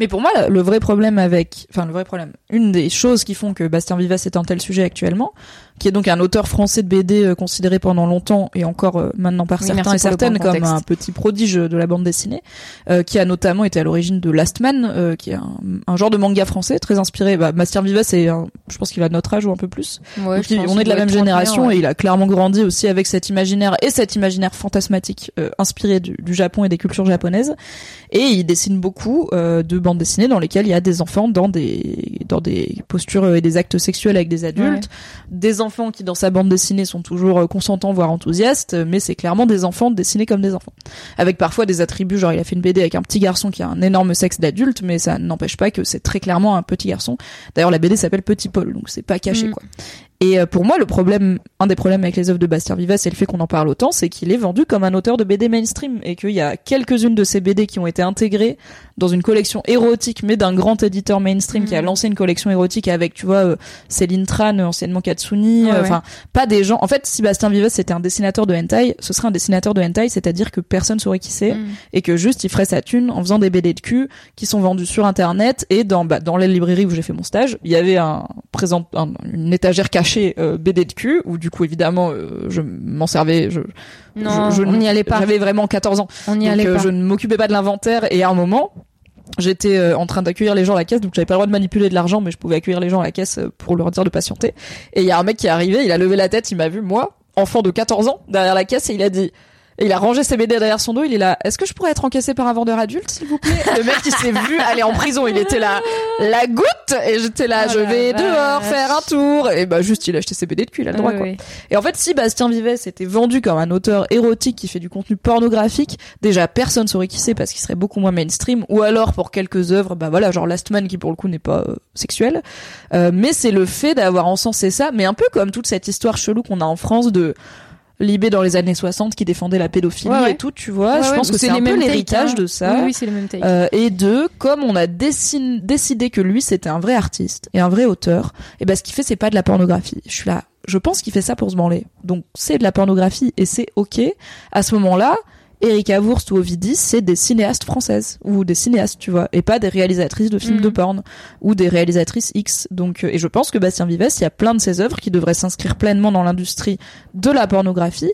mais pour moi le vrai problème avec enfin le vrai problème une des choses qui font que Bastien Vives est un tel sujet actuellement qui est donc un auteur français de BD euh, considéré pendant longtemps et encore euh, maintenant par Oui, certains et certaines comme un petit prodige de la bande dessinée euh, qui a notamment été à l'origine de Last Man euh, qui est un, un genre de manga français très inspiré bah, Bastien Vives c'est un- je pense qu'il a notre âge ou un peu plus ouais, Donc, on est de la même génération ouais. et il a clairement grandi aussi avec cet imaginaire et cet imaginaire fantasmatique euh, inspiré du, du Japon et des cultures japonaises. Et il dessine beaucoup de bandes dessinées dans lesquelles il y a des enfants dans des dans des postures et des actes sexuels avec des adultes, des enfants qui dans sa bande dessinée sont toujours euh, consentants voire enthousiastes, mais c'est clairement des enfants dessinés comme des enfants, avec parfois des attributs genre il a fait une BD avec un petit garçon qui a un énorme sexe d'adulte, mais ça n'empêche pas que c'est très clairement un petit garçon. D'ailleurs la BD s'appelle Petit Paul, donc c'est pas caché Mm. quoi. Et euh, pour moi, le problème, un des problèmes avec les œuvres de Bastien Vives, c'est le fait qu'on en parle autant, c'est qu'il est vendu comme un auteur de BD mainstream et qu'il y a quelques-unes de ces BD qui ont été intégrées dans une collection érotique, mais d'un grand éditeur mainstream qui a Mhm. lancé une collection érotique avec, tu vois, euh, Céline Tran, euh, anciennement Katsuni, Ouais, ouais. enfin, pas des gens. En fait, si Bastien Vives c'était un dessinateur de hentai, ce serait un dessinateur de hentai, c'est-à-dire que personne saurait qui c'est Mm. et que juste il ferait sa thune en faisant des BD de cul qui sont vendus sur internet et dans bah, dans les librairies où j'ai fait mon stage il y avait un présent un- une étagère cachée euh, BD de cul où du coup évidemment euh, je m'en servais je Non, je, je on n'y allait pas. j'avais vraiment 14 ans On n'y allait euh, pas. je ne m'occupais pas de l'inventaire et à un moment j'étais en train d'accueillir les gens à la caisse donc j'avais pas le droit de manipuler de l'argent mais je pouvais accueillir les gens à la caisse pour leur dire de patienter et il y a un mec qui est arrivé il a levé la tête il m'a vu moi enfant de 14 ans derrière la caisse et il a dit et il a rangé ses BD derrière son dos, il est là. Est-ce que je pourrais être encaissé par un vendeur adulte, s'il vous plaît? Le mec, il s'est vu aller en prison. Il était là, la goutte, et j'étais là. Oh je vais vache. dehors faire un tour. Et bah juste, il a acheté ses BD de cul, il a le droit Ouais, quoi. Et en fait, si Bastien Vives était vendu comme un auteur érotique qui fait du contenu pornographique, déjà personne saurait qui c'est parce qu'il serait beaucoup moins mainstream. Ou alors pour quelques œuvres, bah voilà, genre Last Man qui pour le coup n'est pas euh, sexuel. Euh, mais c'est le fait d'avoir encensé ça, mais un peu comme toute cette histoire chelou qu'on a en France de Libé dans les années 60 qui défendait la pédophilie Ouais, ouais. et tout, tu vois. Ouais, je pense que c'est un peu l'héritage hein. de ça. Oui, oui, c'est le même take. Euh, et deux, comme on a décidé que lui c'était un vrai artiste et un vrai auteur, et ben ce qu'il fait c'est pas de la pornographie. Je suis là, je pense qu'il fait ça pour se branler. Donc c'est de la pornographie et c'est ok. À ce moment-là, Erika Wurst ou Ovidis, c'est des cinéastes françaises ou des cinéastes, tu vois, et pas des réalisatrices de films de porn ou des réalisatrices X. Donc, euh, et je pense que Bastien Vives, il y a plein de ses œuvres qui devraient s'inscrire pleinement dans l'industrie de la pornographie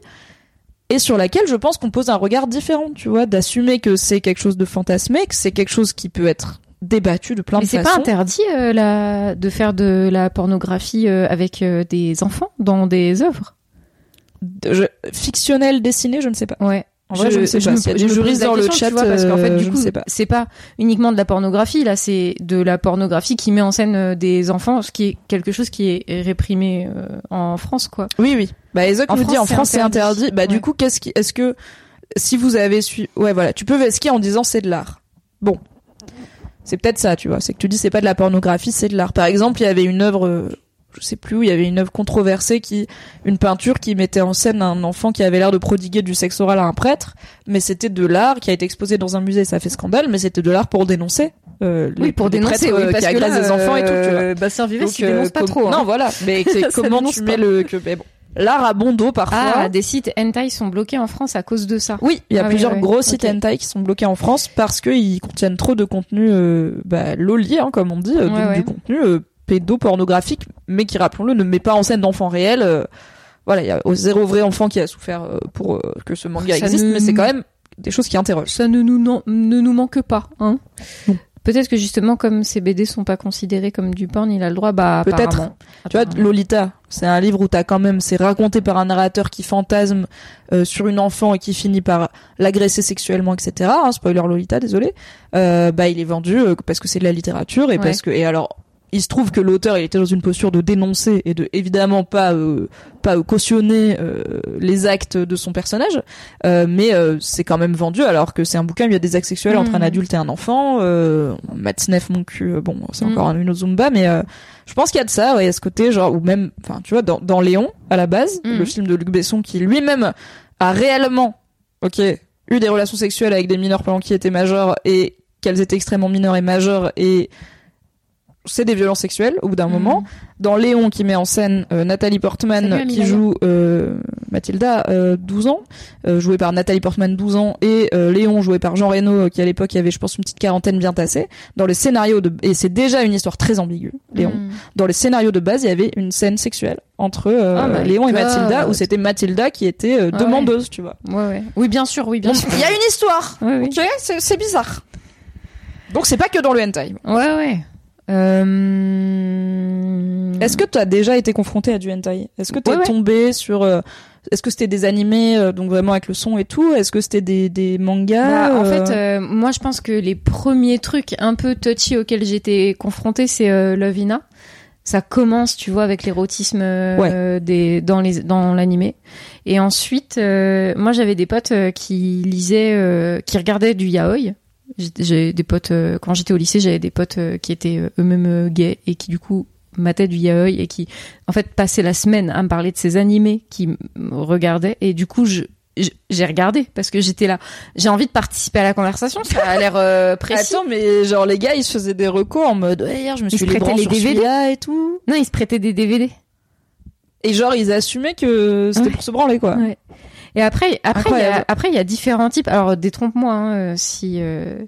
et sur laquelle je pense qu'on pose un regard différent, tu vois, d'assumer que c'est quelque chose de fantasmé, que c'est quelque chose qui peut être débattu de plein Mais de c'est façons. pas interdit euh, la... de faire de la pornographie euh, avec euh, des enfants dans des œuvres? De- je- fictionnel dessiné, je ne sais pas. Ouais. En vrai, je, ne sais pas. je me dans le chat, tu vois, parce qu'en fait, euh, du je coup, c'est pas uniquement de la pornographie, là, c'est de la pornographie qui met en scène euh, des enfants, ce qui est quelque chose qui est réprimé euh, en France, quoi. Oui, oui. Bah, En nous dit France, en France c'est interdit. interdit. Bah, du coup, qu'est-ce qui, est-ce que, si vous avez su, ouais, voilà, tu peux vesquer en disant c'est de l'art. Bon. C'est peut-être ça, tu vois. C'est que tu dis c'est pas de la pornographie, c'est de l'art. Par exemple, il y avait une œuvre, euh, je sais plus où, il y avait une œuvre controversée qui, une peinture qui mettait en scène un enfant qui avait l'air de prodiguer du sexe oral à un prêtre, mais c'était de l'art qui a été exposé dans un musée, ça fait scandale, mais c'était de l'art pour dénoncer, euh, les, oui, pour les dénoncer, prêtres, oui, euh, parce qui que là, des enfants et tout, tu vois. euh, Bastien Donc, il dénonce euh, pas trop. hein. Non, voilà. Mais [laughs] comment tu pas. mets le, que, mais bon. L'art a bon dos parfois. Ah, des sites hentai sont bloqués en France à cause de ça. Oui, il y a Ah plusieurs oui, gros sites hentai qui sont bloqués en France parce qu'ils contiennent trop de contenu euh, bah, loli, hein, comme on dit, Ouais, donc ouais. du contenu euh, pédopornographique, mais qui, rappelons-le, ne met pas en scène d'enfants réels. euh, voilà, il y a zéro vrai enfant qui a souffert euh, pour euh, que ce manga Ça existe, ne- mais c'est quand même des choses qui interrogent. Ça ne nous, non- ne nous manque pas, hein. Peut-être que justement, comme ces BD sont pas considérés comme du porn, il a le droit, bah, Peut-être. Tu vois. Lolita, c'est un livre où t'as quand même, c'est raconté par un narrateur qui fantasme euh, sur une enfant et qui finit par l'agresser sexuellement, etc. Hein, spoiler Lolita, désolé. Euh, bah, il est vendu euh, parce que c'est de la littérature et Ouais. parce que et alors. Il se trouve que l'auteur il était dans une posture de dénoncer et de évidemment pas euh, pas cautionner euh, les actes de son personnage, euh, mais c'est quand même vendu alors que c'est un bouquin où il y a des actes sexuels entre un Mhm. adulte et un enfant. Euh, Matzneff mon cul, bon c'est Mhm. encore un une autre zumba, mais je pense qu'il y a de ça, ouais, à ce côté, genre, ou même, enfin, tu vois, dans, dans Léon, à la base, Mhm. le film de Luc Besson, qui lui-même a réellement, ok, eu des relations sexuelles avec des mineurs pendant qu'ils étaient majeurs et qu'elles étaient extrêmement mineures et majeures et c'est des violences sexuelles au bout d'un moment. Dans Léon qui met en scène euh, Nathalie Portman Salut, qui joue euh, Mathilda euh, 12 ans, euh, jouée par Nathalie Portman 12 ans et euh, Léon joué par Jean Reno qui à l'époque avait je pense une petite quarantaine bien tassée. Dans le scénario de et c'est déjà une histoire très ambiguë. Léon Mm. dans les scénarios de base, il y avait une scène sexuelle entre Oh my Léon et. Mathilda, où c'était Mathilda qui était Ah demandeuse, tu vois. Ouais, ouais. Oui, bien sûr, oui, bien sûr. il y a une histoire, Ouais, oui. c'est bizarre. Donc c'est pas que dans le hentai. Ouais, ouais. Euh... Est-ce que tu as déjà été confronté à du hentai? Est-ce que tu es Ouais, ouais. tombé sur... euh, Est-ce que c'était des animés, euh, donc vraiment avec le son et tout? Est-ce que c'était des, des mangas? Bah, en euh, fait, euh, moi, je pense que les premiers trucs un peu touchy auxquels j'étais confrontée, c'est euh, Love Ina. Ça commence, tu vois, avec l'érotisme euh, des dans les dans l'animé. Et ensuite, euh, moi, j'avais des potes qui lisaient, euh, qui regardaient du yaoi. J'ai- des potes euh, quand j'étais au lycée, j'avais des potes euh, qui étaient euh, eux-mêmes gays et qui du coup mataient du yaoi et qui en fait passaient la semaine à me parler de ces animés qui m- regardaient et du coup je j'ai regardé parce que j'étais là. J'ai envie de participer à la conversation. Ça a l'air euh, [laughs] précis. Attends, mais genre les gars, ils se faisaient des recos en mode ouais, hier je me Ils suis se les prêtaient les DVD. et tout. Non, ils se prêtaient des DVD. Et genre ils assumaient que c'était Ouais. pour se branler quoi. Ouais. Et après, après, il y a, après, il y a différents types. Alors, détrompe-moi hein, euh, si euh,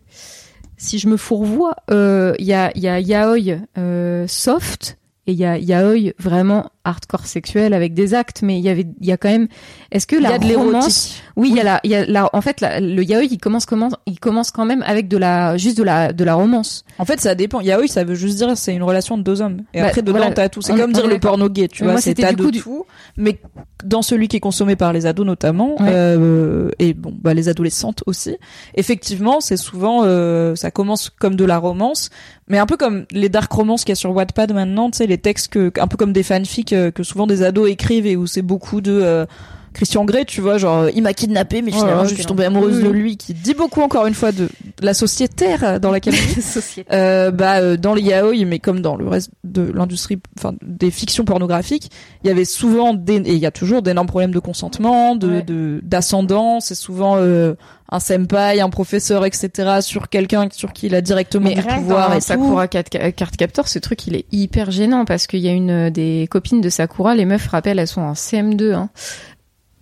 si je me fourvoie. Euh, Il y a, il y a yaoi euh, soft et il y a yaoi vraiment hardcore sexuel avec des actes. Mais il y avait, il y a quand même. Est-ce que Il y la a de romance l'érotique. Oui, il y a la, il y a la, en fait, la- le yaoi, il commence, comment, il commence quand même avec de la, juste de la, de la romance. En fait, ça dépend. Yaoi, ça veut juste dire c'est une relation de deux hommes. Et Bah, après, dedans, voilà. t'as tout. C'est comme dire le porno gay, tu Mais vois. C'est t'as de du- tout. Mais dans celui qui est consommé par les ados notamment, Ouais. euh, et bon, bah les adolescentes aussi. Effectivement, c'est souvent, euh, ça commence comme de la romance, mais un peu comme les dark romances qu'il y a sur Wattpad maintenant. Tu sais, les textes que, un peu comme des fanfics euh, que souvent des ados écrivent et où c'est beaucoup de euh, Christian Grey, tu vois, genre il m'a kidnappé, mais Oh finalement je suis tombée amoureuse de lui, qui dit beaucoup encore une fois de, la société dans laquelle. [laughs] Société. Euh, bah euh, dans les yaoi mais comme dans le reste de l'industrie enfin des fictions pornographiques il y avait souvent des et il y a toujours d'énormes problèmes de consentement de Ouais. de d'ascendant c'est souvent euh, un senpai un professeur etc sur quelqu'un sur qui il a directement Mais du pouvoir dans et. Sakura Card Card Captor, ce truc, il est hyper gênant parce qu'il y a une euh, des copines de Sakura, les meufs rappellent, elles sont en CM2. Hein.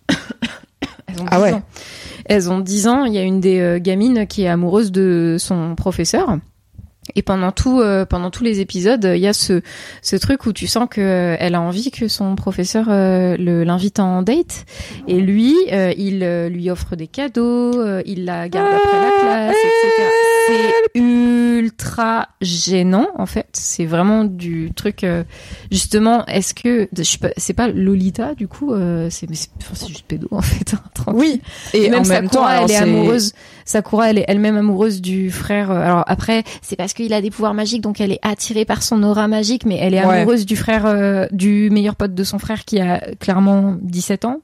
[coughs] elles ont Ah 10 ouais. ans. elles ont 10 ans. Il y a une des euh, gamines qui est amoureuse de son professeur. Et pendant tout, euh, pendant tous les épisodes, il y a ce, ce truc où tu sens que euh, elle a envie que son professeur euh, l'invite en date. Et lui, euh, il euh, lui offre des cadeaux, euh, il la garde après la classe, etc. C'est ultra gênant en fait. C'est vraiment du truc. euh, justement, est-ce que c'est pas Lolita du coup euh, C'est c'est enfin, c'est juste pédo en fait. hein. Oui. Et même en même temps, Sakura, elle est amoureuse. Sakura, elle est elle-même amoureuse du frère. Alors après, c'est parce qu'il a des pouvoirs magiques, donc elle est attirée par son aura magique, mais elle est Ouais. amoureuse du frère, euh, du meilleur pote de son frère qui a clairement 17 ans.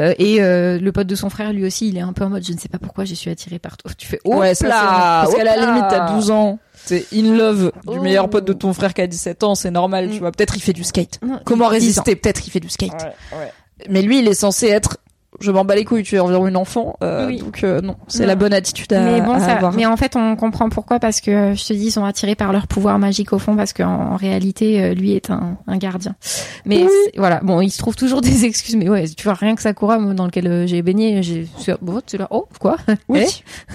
Euh, et euh, le pote de son frère, lui aussi, il est un peu en mode, je ne sais pas pourquoi je suis attirée par toi. Tu fais, oh ouais, ça, c'est- parce qu'à la limite, t'as 12 ans. T'es in love du Oh. meilleur pote de ton frère qui a 17 ans, c'est normal, tu Mm. vois. Peut-être il fait du skate. Non, Comment 10 ans. résister? Peut-être il fait du skate. Mais lui, il est censé être. Je m'en bats les couilles, tu es environ une enfant. euh, Oui. Donc euh, non, c'est la bonne attitude à, mais bon, à ça, avoir. mais en fait, on comprend pourquoi parce que je te dis, ils sont attirés par leur pouvoir magique au fond parce qu'en en réalité, euh, lui est un, un gardien. Mais voilà, bon, il se trouve toujours des [laughs] excuses. Mais ouais, tu vois, rien que Sakura, dans lequel euh, j'ai baigné, j'ai, c'est- bon, tu là, oh, quoi? [laughs] Oui.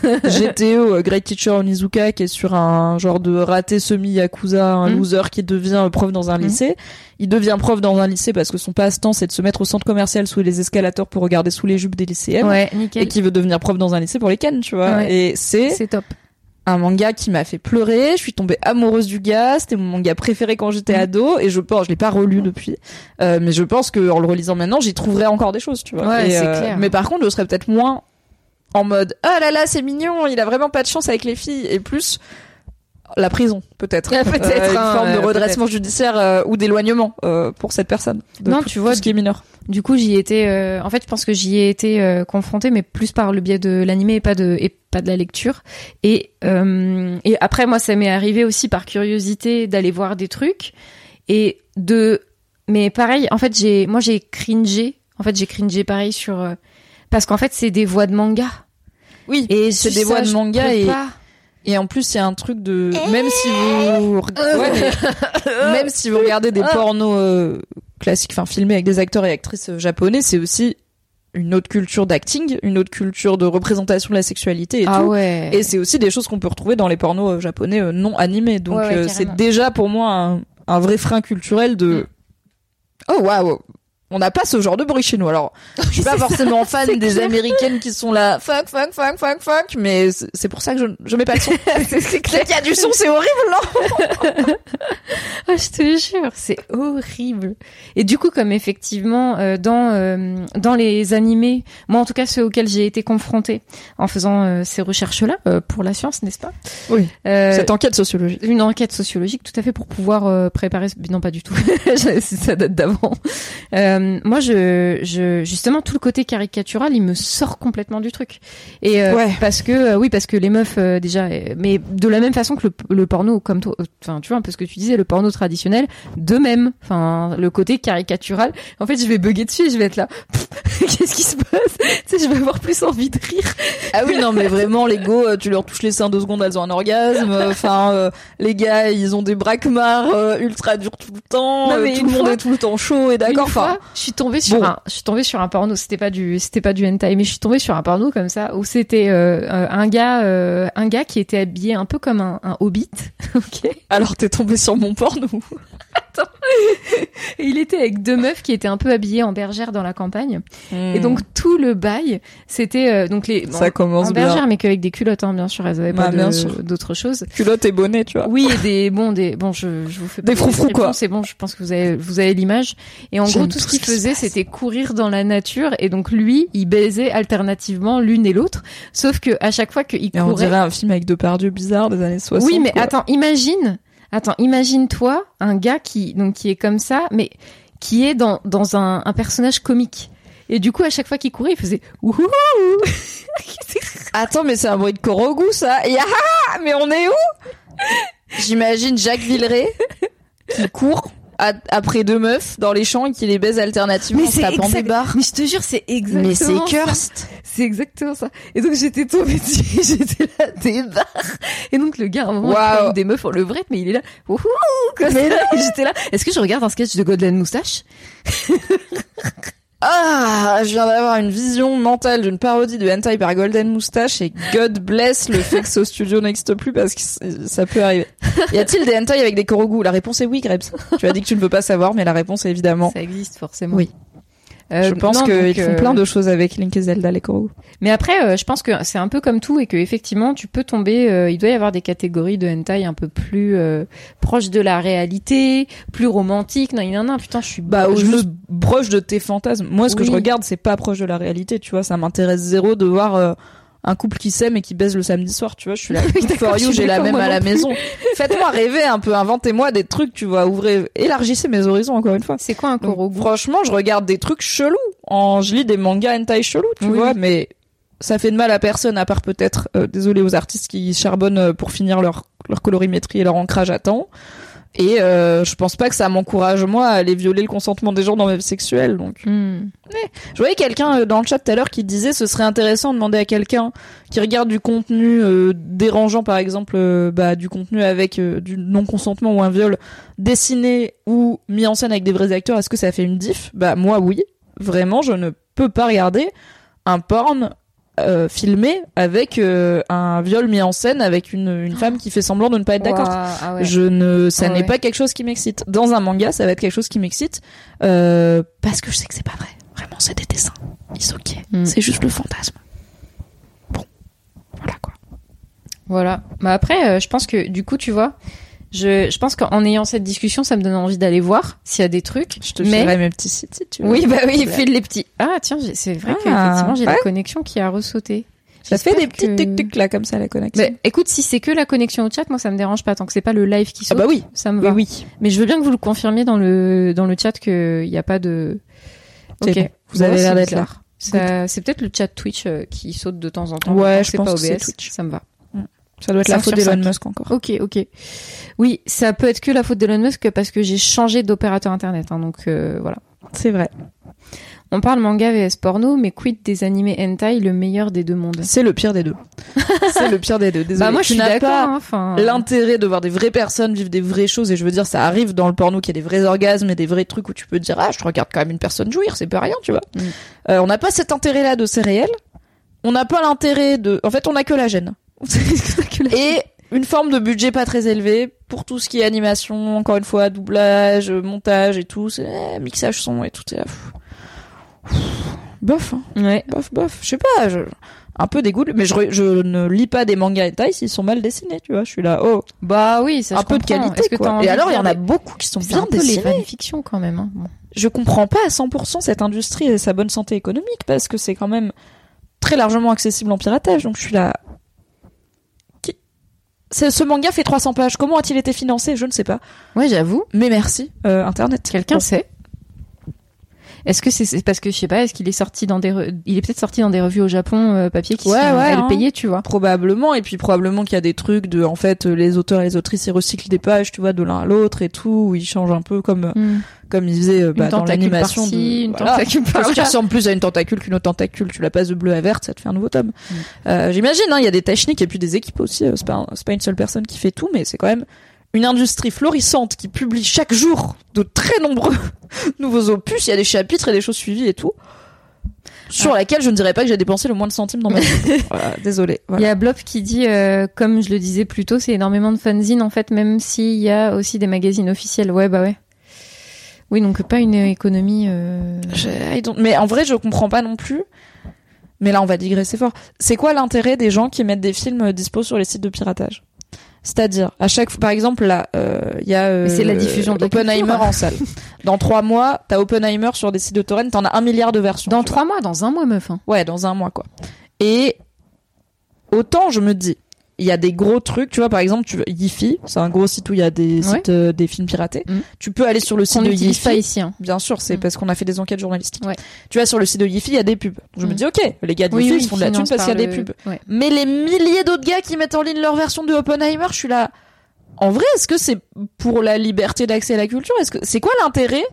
Eh? [laughs] GTO, euh, Great Teacher Onizuka, qui est sur un genre de raté semi-yakuza, un Mm. loser qui devient prof dans un Mm. lycée. Il devient prof dans un lycée parce que son passe-temps, c'est de se mettre au centre commercial sous les escalators pour regarder sous les jupes des lycéennes. Ouais, Et qui veut devenir prof dans un lycée pour les cannes, tu vois. Ouais. Et c'est C'est top. un manga qui m'a fait pleurer. Je suis tombée amoureuse du gars. C'était mon manga préféré quand j'étais Mm. ado. Et je pense, je l'ai pas relu depuis, euh, mais je pense que en le relisant maintenant, j'y trouverai encore des choses, tu vois. Ouais, Et, euh, clair. Mais par contre, je serais peut-être moins en mode ah là là, c'est mignon. Il a vraiment pas de chance avec les filles. Et plus la prison, peut-être. [laughs] Ah, peut-être, Euh, une hein, forme de ouais, redressement judiciaire euh, ou d'éloignement euh, pour cette personne. De Non, tout- tu vois, tout ce qui est mineur. Du coup, j'y étais. euh, en fait, je pense que j'y ai été euh, confrontée, mais plus par le biais de l'animé et pas de et pas de la lecture. Et euh, et après, moi, ça m'est arrivé aussi par curiosité d'aller voir des trucs et de. Mais pareil, en fait, j'ai moi j'ai cringé. En fait, j'ai cringé pareil sur euh, parce qu'en fait, c'est des voix de manga. Oui. Et C'est ça, des voix de manga et- pas. Et en plus, il y a un truc de même si vous mais [laughs] même si vous regardez des pornos euh, classiques, enfin filmés avec des acteurs et actrices euh, japonais, c'est aussi une autre culture d'acting, une autre culture de représentation de la sexualité et Ah tout. ouais. Et c'est aussi des choses qu'on peut retrouver dans les pornos euh, japonais non animés. Donc Ouais, ouais, c'est déjà pour moi un, un vrai frein culturel de Mm. oh waouh. On n'a pas ce genre de bruit chez nous. Alors, je suis [laughs] pas forcément fan des américaines qui sont là fuck fuck fuck fuck fuck, mais c'est pour ça que je, je mets pas le son. [laughs] c'est Dès qu'il y a du son, c'est horrible, non [laughs] Ah, je te jure, c'est horrible. Et du coup, comme effectivement euh, dans euh, dans les animés, moi en tout cas ceux auxquels j'ai été confrontée en faisant euh, ces recherches-là euh, pour la science, n'est-ce pas? Oui. Euh, Cette enquête sociologique. une enquête sociologique tout à fait pour pouvoir préparer non pas du tout ça date d'avant euh, moi je, je justement tout le côté caricatural il me sort complètement du truc. Et euh, Ouais. parce que euh, oui parce que les meufs euh, déjà mais de la même façon que le, le porno comme toi enfin tu vois un peu ce que tu disais le porno traditionnel de même. Enfin le côté caricatural en fait je vais bugger dessus et je vais être là [laughs] qu'est-ce qui se passe tu sais je vais avoir plus envie de rire Ah oui, non, mais vraiment, les go, euh, tu leur touches les seins deux secondes, elles ont un orgasme. [laughs] Enfin, euh, les gars, ils ont des braquemars euh, ultra durs tout le temps. Non, euh, mais tout le monde fois- est tout le temps chaud et d'accord. Enfin, je suis tombée sur bon. un, je suis tombée sur un porno. C'était pas du, c'était pas du hentai, mais je suis tombée sur un porno comme ça où c'était euh, euh, un gars, euh, un gars qui était habillé un peu comme un, un hobbit, [laughs] ok. alors t'es tombé sur mon porno. Et [laughs] il était avec deux meufs qui étaient un peu habillées en bergère dans la campagne. Et Hmm. donc tout le bail, c'était euh, donc les ça commence en bien. bergère, mais qu'avec des culottes, hein, bien sûr. Elles avaient Bah, pas d'autres choses. Culotte et bonnet, tu vois. Oui, et des bon des bon je, je vous fais Des froufrous, quoi. C'est bon, je pense que vous avez vous avez l'image. Et en gros, tout ce tout qu'il ce faisait, c'était courir dans la nature. Et donc lui, il baisait alternativement l'une et l'autre. Sauf que à chaque fois qu'il Et on courait, dirait un film avec deux Pardieu bizarres des années 60. oui, mais quoi. attends, imagine, attends, imagine-toi un gars qui donc qui est comme ça, mais qui est dans dans un, un personnage comique. Et du coup, à chaque fois qu'il courait, il faisait. [laughs] Attends, mais c'est un bruit de Korogu, ça. Et ah, mais on est où? J'imagine Jacques Villeray qui court à- après deux meufs dans les champs et qui les baise alternativement en se tapant des barres. Mais je te jure, c'est exactement. Mais c'est cursed. C'est exactement ça. Et donc j'étais tombée [laughs] dessus, j'étais là des barres. Et donc le gars, à un moment, il Waouh. prend des meufs en levrette, mais il est là, wouhou, comme ça. Et j'étais là. Est-ce que je regarde un sketch de Godland Moustache? [laughs] Ah, je viens d'avoir une vision mentale d'une parodie de hentai par Golden Moustache et God bless le fait que ce studio n'existe plus parce que ça peut arriver. Y a-t-il des hentai avec des korogu? La réponse est oui, Grebs. Tu as dit que tu ne veux pas savoir, mais la réponse est évidemment. Ça existe forcément. Oui. Euh, je pense qu'ils font euh, plein de choses avec Link et Zelda, les korogu. Mais après, euh, je pense que c'est un peu comme tout et que effectivement, tu peux tomber. euh, il doit y avoir des catégories de hentai un peu plus euh, proches de la réalité, plus romantiques. Non, il y en a. un, Putain, je suis Bah, je me- broche de tes fantasmes. Moi, ce que je regarde, c'est pas proche de la réalité, tu vois. Ça m'intéresse zéro de voir euh, un couple qui s'aime et qui baise le samedi soir, tu vois. Je suis là, [laughs] d'accord, for you, j'ai la même à la maison. [laughs] Faites-moi rêver un peu, inventez-moi des trucs, tu vois. Ouvrez, élargissez mes horizons encore une fois. C'est quoi un korogu franchement, je regarde des trucs chelous. En, je lis des mangas hentai chelous, tu Oui. vois, mais ça fait de mal à personne, à part peut-être, euh, désolé aux artistes qui charbonnent euh, pour finir leur, leur colorimétrie et leur ancrage à temps. Et euh, je pense pas que ça m'encourage moi à aller violer le consentement des gens dans ma vie sexuelle. Donc, Hmm. je voyais quelqu'un euh, dans le chat tout à l'heure qui disait ce serait intéressant de demander à quelqu'un qui regarde du contenu euh, dérangeant, par exemple, euh, bah, du contenu avec du non consentement ou un viol dessiné ou mis en scène avec des vrais acteurs. Est-ce que ça fait une diff? Bah moi oui, vraiment, je ne peux pas regarder un porn euh, filmé avec euh, un viol mis en scène avec une, une femme qui fait semblant de ne pas être d'accord. Ah ouais. Je ne, ça Ah n'est ouais. pas quelque chose qui m'excite. Dans un manga, ça va être quelque chose qui m'excite euh, parce que je sais que c'est pas vrai. Vraiment, c'est des dessins. Ils ok. Mm. C'est juste le fantasme. Bon, voilà quoi. Voilà. Bah après, je pense que du coup, tu vois, je, je pense qu'en ayant cette discussion, ça me donne envie d'aller voir s'il y a des trucs. Je te mais ferai mes petits sites si tu veux. oui, bah oui, file les petits. Ah tiens, c'est vrai Ah, qu'effectivement, j'ai la connexion qui a ressauté. Ça fait des que- tic tic là comme ça la connexion. Mais écoute, si c'est que la connexion au chat, moi ça me dérange pas tant que c'est pas le live qui ah saute. bah oui. ça me Oui va. oui. Mais je veux bien que vous le confirmiez dans le dans le chat que il y a pas de. Ok. bon. Vous avez l'air d'être là. Ça- C'est peut-être le chat Twitch euh, qui saute de temps en temps. Ouais, je pense pas que c'est OBS, Twitch. Ça me va. Ça doit être la faute d'Elon. Musk encore. Ok, ok. Oui, ça peut être que la faute d'Elon Musk parce que j'ai changé d'opérateur internet. hein, donc euh, voilà. C'est vrai. On parle manga vs porno, mais quid des animés hentai, le meilleur des deux mondes? C'est le pire des deux. [laughs] c'est le pire des deux. Désolé. Bah moi je suis d'accord. Enfin, l'intérêt de voir des vraies personnes vivre des vraies choses et je veux dire ça arrive dans le porno qu'il y a des vrais orgasmes et des vrais trucs où tu peux te dire ah je regarde quand même une personne jouir c'est pas rien tu vois Mm. Euh, on n'a pas cet intérêt là de c'est réel on n'a pas l'intérêt de en fait on a que la gêne [laughs] [laughs] et une forme de budget pas très élevé pour tout ce qui est animation encore une fois doublage montage et tout c'est eh, mixage son et tout. Pff, bof hein. ouais. bof bof je sais pas je... un peu dégoût mais je, ne lis pas des mangas hentai s'ils sont mal dessinés tu vois je suis là oh Bah oui, ça un je peu de qualité quoi. Et alors il y en a beaucoup qui sont bien un peu les dessinés. fanfictions quand même. Hein. Bon. Je comprends pas à 100% cette industrie et sa bonne santé économique parce que c'est quand même très largement accessible en piratage donc je suis là ce manga fait 300 pages. Comment a-t-il été financé? Je ne sais pas. Ouais, j'avoue. Mais merci, euh, Internet. Quelqu'un Bon. sait Est-ce que c'est parce que je sais pas Est-ce qu'il est sorti dans des re- il est peut-être sorti dans des revues au Japon euh, papier qui Ouais, sont ouais, hein. payées, tu vois Probablement, et puis probablement qu'il y a des trucs de, en fait, euh, les auteurs et les autrices, ils recyclent des pages, tu vois, de l'un à l'autre et tout, où ils changent un peu comme, Hmm. comme ils faisaient euh, bah, Une dans tentacule l'animation de... une Voilà. tentacule par Parce qu'il là. ressemble plus à une tentacule qu'une autre tentacule. Tu la passes de bleu à verte, ça te fait un nouveau tome. Mm. Euh, J'imagine, hein, il y a des techniques et puis des équipes aussi. euh, C'est pas, c'est pas une seule personne qui fait tout, mais c'est quand même une industrie florissante qui publie chaque jour de très nombreux [laughs] nouveaux opus. Il y a des chapitres et des choses suivies et tout. Sur laquelle je ne dirais pas que j'ai dépensé le moins de centimes dans ma vie. [laughs] Voilà, désolé. Il y a Blob qui dit, euh, comme je le disais plus tôt, c'est énormément de fanzines en fait, même s'il y a aussi des magazines officiels. Ouais, bah ouais. Oui, donc pas une économie. euh, Mais en vrai, je comprends pas non plus. Mais là, on va digresser fort. C'est quoi l'intérêt des gens qui mettent des films dispo sur les sites de piratage? C'est-à-dire, à chaque fois, par exemple, là, euh, il y a euh, c'est la diffusion de Oppenheimer culture. en salle. Dans trois mois, t'as Oppenheimer sur des sites de torrent, t'en as un milliard de versions. Dans trois mois, dans un mois, meuf. hein. Ouais, dans un mois, quoi. Et autant, je me dis, il y a des gros trucs, tu vois, par exemple, tu Yifi, c'est un gros site où il y a des Ouais. sites, euh, des films piratés. Mhm. Tu peux aller sur le site On de Yifi. pas ici. Hein. Bien sûr, c'est Mm. parce qu'on a fait des enquêtes journalistiques. Ouais. Tu vois, sur le site de Yifi, il y a des pubs. Je me Mm. dis, ok, les gars de Oui, Yifi, oui, ils font de la thune parce qu'il y a des pubs. Ouais. Mais les milliers d'autres gars qui mettent en ligne leur version de Oppenheimer, je suis là. En vrai, est-ce que c'est pour la liberté d'accès à la culture? Est-ce que c'est quoi l'intérêt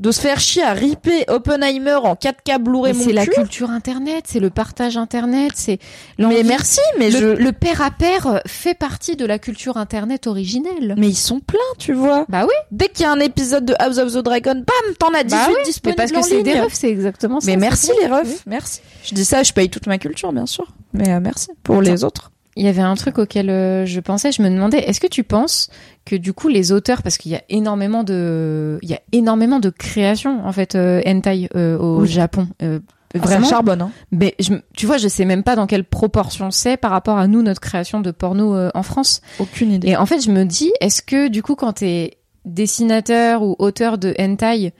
de se faire chier à ripper Oppenheimer en 4K Blu-ray c'est la culture internet, c'est le partage internet, c'est Mais merci, mais le, je le pair à pair fait partie de la culture internet originelle. mais ils sont pleins, tu vois. Bah oui, Dès qu'il y a un épisode de House of the Dragon, bam, t'en as 18 bah oui, disponibles parce que c'est des refs, c'est exactement ça. Mais merci les refs, merci. Je dis ça, je paye toute ma culture, bien sûr. Mais euh, merci pour les autres. Il y avait un truc auquel euh, je pensais, je me demandais, est-ce que tu penses que du coup les auteurs, parce qu'il y a énormément de, il y a énormément de créations en fait euh, hentai euh, au Oui. Japon, euh, Vraiment vraiment. charbonne. Hein. Mais je, tu vois, je sais même pas dans quelle proportion c'est par rapport à nous notre création de porno euh, en France. Aucune idée. Et en fait, je me dis, est-ce que du coup, quand t'es dessinateur ou auteur de hentai,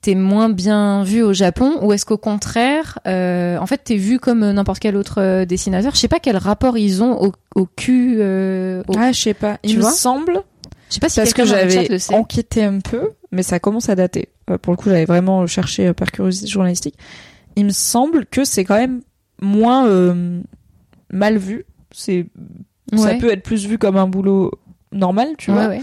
t'es moins bien vu au Japon, ou est-ce qu'au contraire, euh, en fait, t'es vu comme n'importe quel autre euh, dessinateur? Je sais pas quel rapport ils ont au, au cul. euh, au- Ah, je sais pas. Tu Il me semble Je sais pas si parce que j'avais enquêté un peu, mais ça commence à dater. Euh, pour le coup, j'avais vraiment cherché par curiosité journalistique. Il me semble que c'est quand même moins euh, mal vu. C'est ça peut être plus vu comme un boulot normal, tu Ouais, vois. ouais.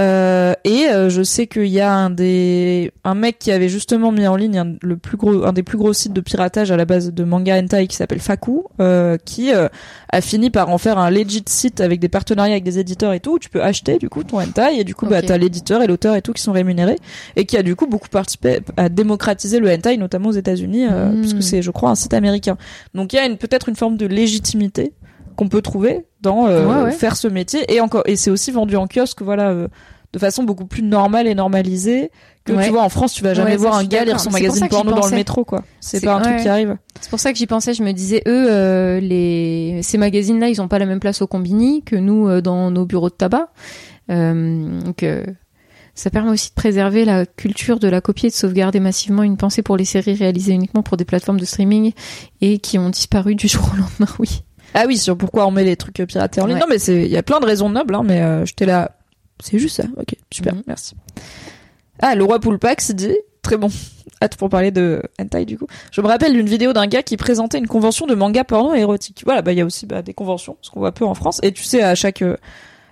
Euh, et euh, je sais qu'il y a un des un mec qui avait justement mis en ligne un, le plus gros un des plus gros sites de piratage à la base de manga hentai qui s'appelle Faku euh, qui euh, a fini par en faire un legit site avec des partenariats avec des éditeurs et tout où tu peux acheter du coup ton hentai et du coup bah Ok. t'as l'éditeur et l'auteur et tout qui sont rémunérés et qui a du coup beaucoup participé à démocratiser le hentai notamment aux États-Unis euh, Mm. puisque c'est je crois un site américain donc il y a une peut-être une forme de légitimité qu'on peut trouver dans euh, Ouais, ouais. faire ce métier et encore et c'est aussi vendu en kiosque voilà euh, de façon beaucoup plus normale et normalisée que Ouais. tu vois en France tu vas jamais voir un gars lire son magazine porno dans le métro quoi c'est pas un truc qui arrive C'est pour ça que j'y pensais. Je me disais, eux, euh, les ces magazines-là, ils ont pas la même place au combini que nous dans nos bureaux de tabac. Donc, ça permet aussi de préserver la culture de la copie et de sauvegarder massivement une pensée pour les séries réalisées uniquement pour des plateformes de streaming et qui ont disparu du jour au lendemain. [laughs] Oui. Ah oui sur pourquoi on met les trucs piratés en ligne. Ouais. non mais c'est il y a plein de raisons nobles hein, mais euh, j'étais là. C'est juste ça. Ok super Mhm. merci. Ah le roi Poulpax dit très bon. [laughs] Hâte pour parler de hentai du coup. Je me rappelle d'une vidéo d'un gars qui présentait une convention de manga porno érotique. Voilà bah il y a aussi bah, des conventions ce qu'on voit peu en France. Et tu sais à chaque euh,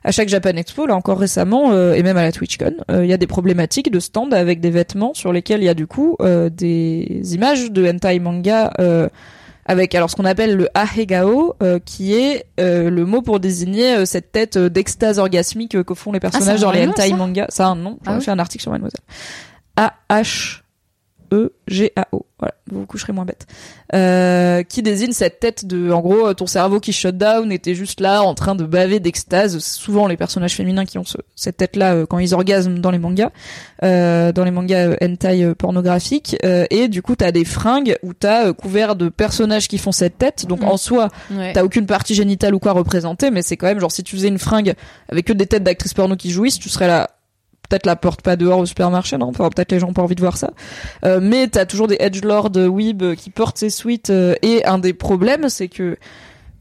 à chaque Japan Expo, là encore récemment, euh, et même à la TwitchCon, euh, il y a des problématiques de stand avec des vêtements sur lesquels il y a du coup euh, des images de hentai manga euh, avec alors ce qu'on appelle le ahegao, euh, qui est euh, le mot pour désigner euh, cette tête euh, d'extase orgasmique euh, que font les personnages ça a dans les hentai ça manga. Ça a un nom. J'en Ah oui fait un article sur Mademoiselle. A H E G A O. Voilà, vous vous coucherez moins bête. Euh, qui désigne cette tête de, en gros, ton cerveau qui shut down t'es juste là en train de baver d'extase. C'est souvent les personnages féminins qui ont ce- cette tête-là euh, quand ils orgasment dans les mangas, euh, dans les mangas euh, hentai euh, pornographiques. Euh, et du coup, t'as des fringues où t'as euh, couvert de personnages qui font cette tête. Donc Mm. en soi, Ouais. T'as aucune partie génitale ou quoi représentée, mais c'est quand même genre si tu faisais une fringue avec que des têtes d'actrices porno qui jouissent, tu serais là. Peut-être la porte pas dehors au supermarché, non Enfin, peut-être les gens ont pas envie de voir ça. Euh, mais t'as toujours des edgelords euh, weeb euh, qui portent ces suites. euh, et un des problèmes, c'est que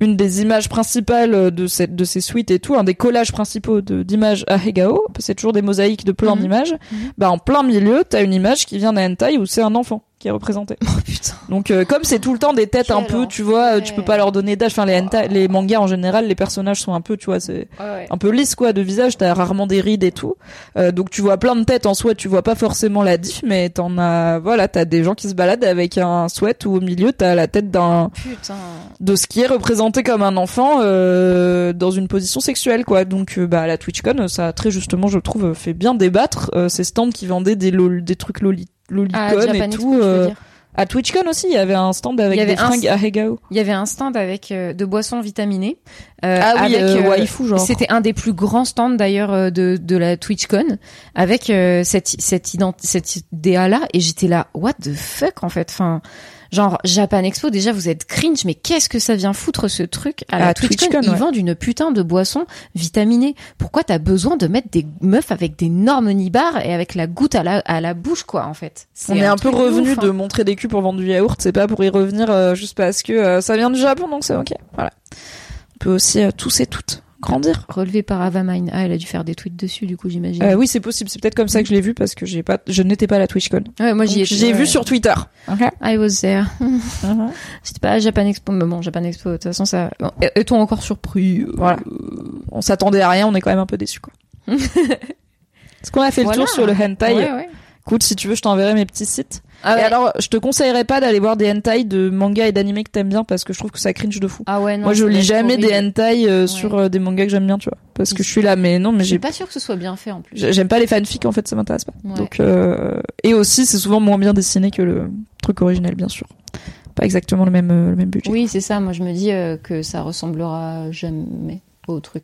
une des images principales de cette de ces suites et tout, un des collages principaux d'images à Hegao, c'est toujours des mosaïques de plein Mhm. d'images. Mhm. Bah en plein milieu, t'as une image qui vient d'un hentai où c'est un enfant qui est représenté. [laughs] Oh putain. Donc euh, comme c'est tout le temps des têtes un peu, tu vois, euh, tu peux pas leur donner d'âge. Enfin les mangas en général, les personnages sont un peu, tu vois, c'est Ouais, ouais. un peu lisse quoi de visage. T'as rarement des rides et tout. Euh, donc tu vois plein de têtes en soi, tu vois pas forcément la diff, mais t'en as, voilà, t'as des gens qui se baladent avec un sweat où au milieu t'as la tête d'un Putain. de ce qui est représenté comme un enfant euh, dans une position sexuelle quoi. Donc euh, bah la TwitchCon, ça a très justement, je trouve, fait bien débattre euh, ces stands qui vendaient des lol, des trucs loli, Ah, lolicon Japan et tout. euh, à TwitchCon aussi, il y avait un stand avec Il y avait des fringues à Hegao. Il y avait un stand avec euh, de boissons vitaminées. euh, Ah oui, avec, euh, euh, waifu genre. C'était un des plus grands stands d'ailleurs de, de la TwitchCon avec euh, cette cette, cette idée là et j'étais là what the fuck en fait enfin genre Japan Expo déjà vous êtes cringe mais qu'est-ce que ça vient foutre ce truc à la À TwitchCon, TwitchCon, ils ouais. vendent une putain de boisson vitaminée pourquoi t'as besoin de mettre des meufs avec d'énormes nibards et avec la goutte à la à la bouche quoi en fait? On est un peu revenu ouf, hein. de montrer des culs pour vendre du yaourt, c'est pas pour y revenir euh, juste parce que euh, ça vient du Japon, donc c'est ok. Voilà. On peut aussi euh, tous et toutes grandir. relevé par Avamine ah elle a dû faire des tweets dessus du coup j'imagine Euh, oui, c'est possible. C'est peut-être comme ça que je l'ai vu parce que j'ai pas, je n'étais pas à la TwitchCon. ouais moi j'y ai J'ai vu sur Twitter. I was there [laughs] C'était pas à Japan Expo, mais bon, Japan Expo, de toute façon, ça. Bon, Est-on encore surpris euh, Voilà. On s'attendait à rien, on est quand même un peu déçus quoi. [laughs] Est-ce qu'on a fait Voilà. le tour sur le hentai Ouais, ouais. Écoute, si tu veux, je t'enverrai mes petits sites. Ah Et alors, je te conseillerais pas d'aller voir des hentai de manga et d'anime que t'aimes bien parce que je trouve que ça cringe de fou. Ah ouais, non, Moi, je lis jamais des hentai euh, sur euh, des mangas que j'aime bien, tu vois. Parce que je suis là, mais non, mais Je suis j'ai pas sûre que ce soit bien fait en plus. J'ai- J'aime pas les fanfics en fait, ça m'intéresse pas. Ouais. Donc euh, et aussi c'est souvent moins bien dessiné que le truc originel bien sûr. Pas exactement le même le même budget. Oui, c'est ça. Moi, je me dis que ça ressemblera jamais au truc.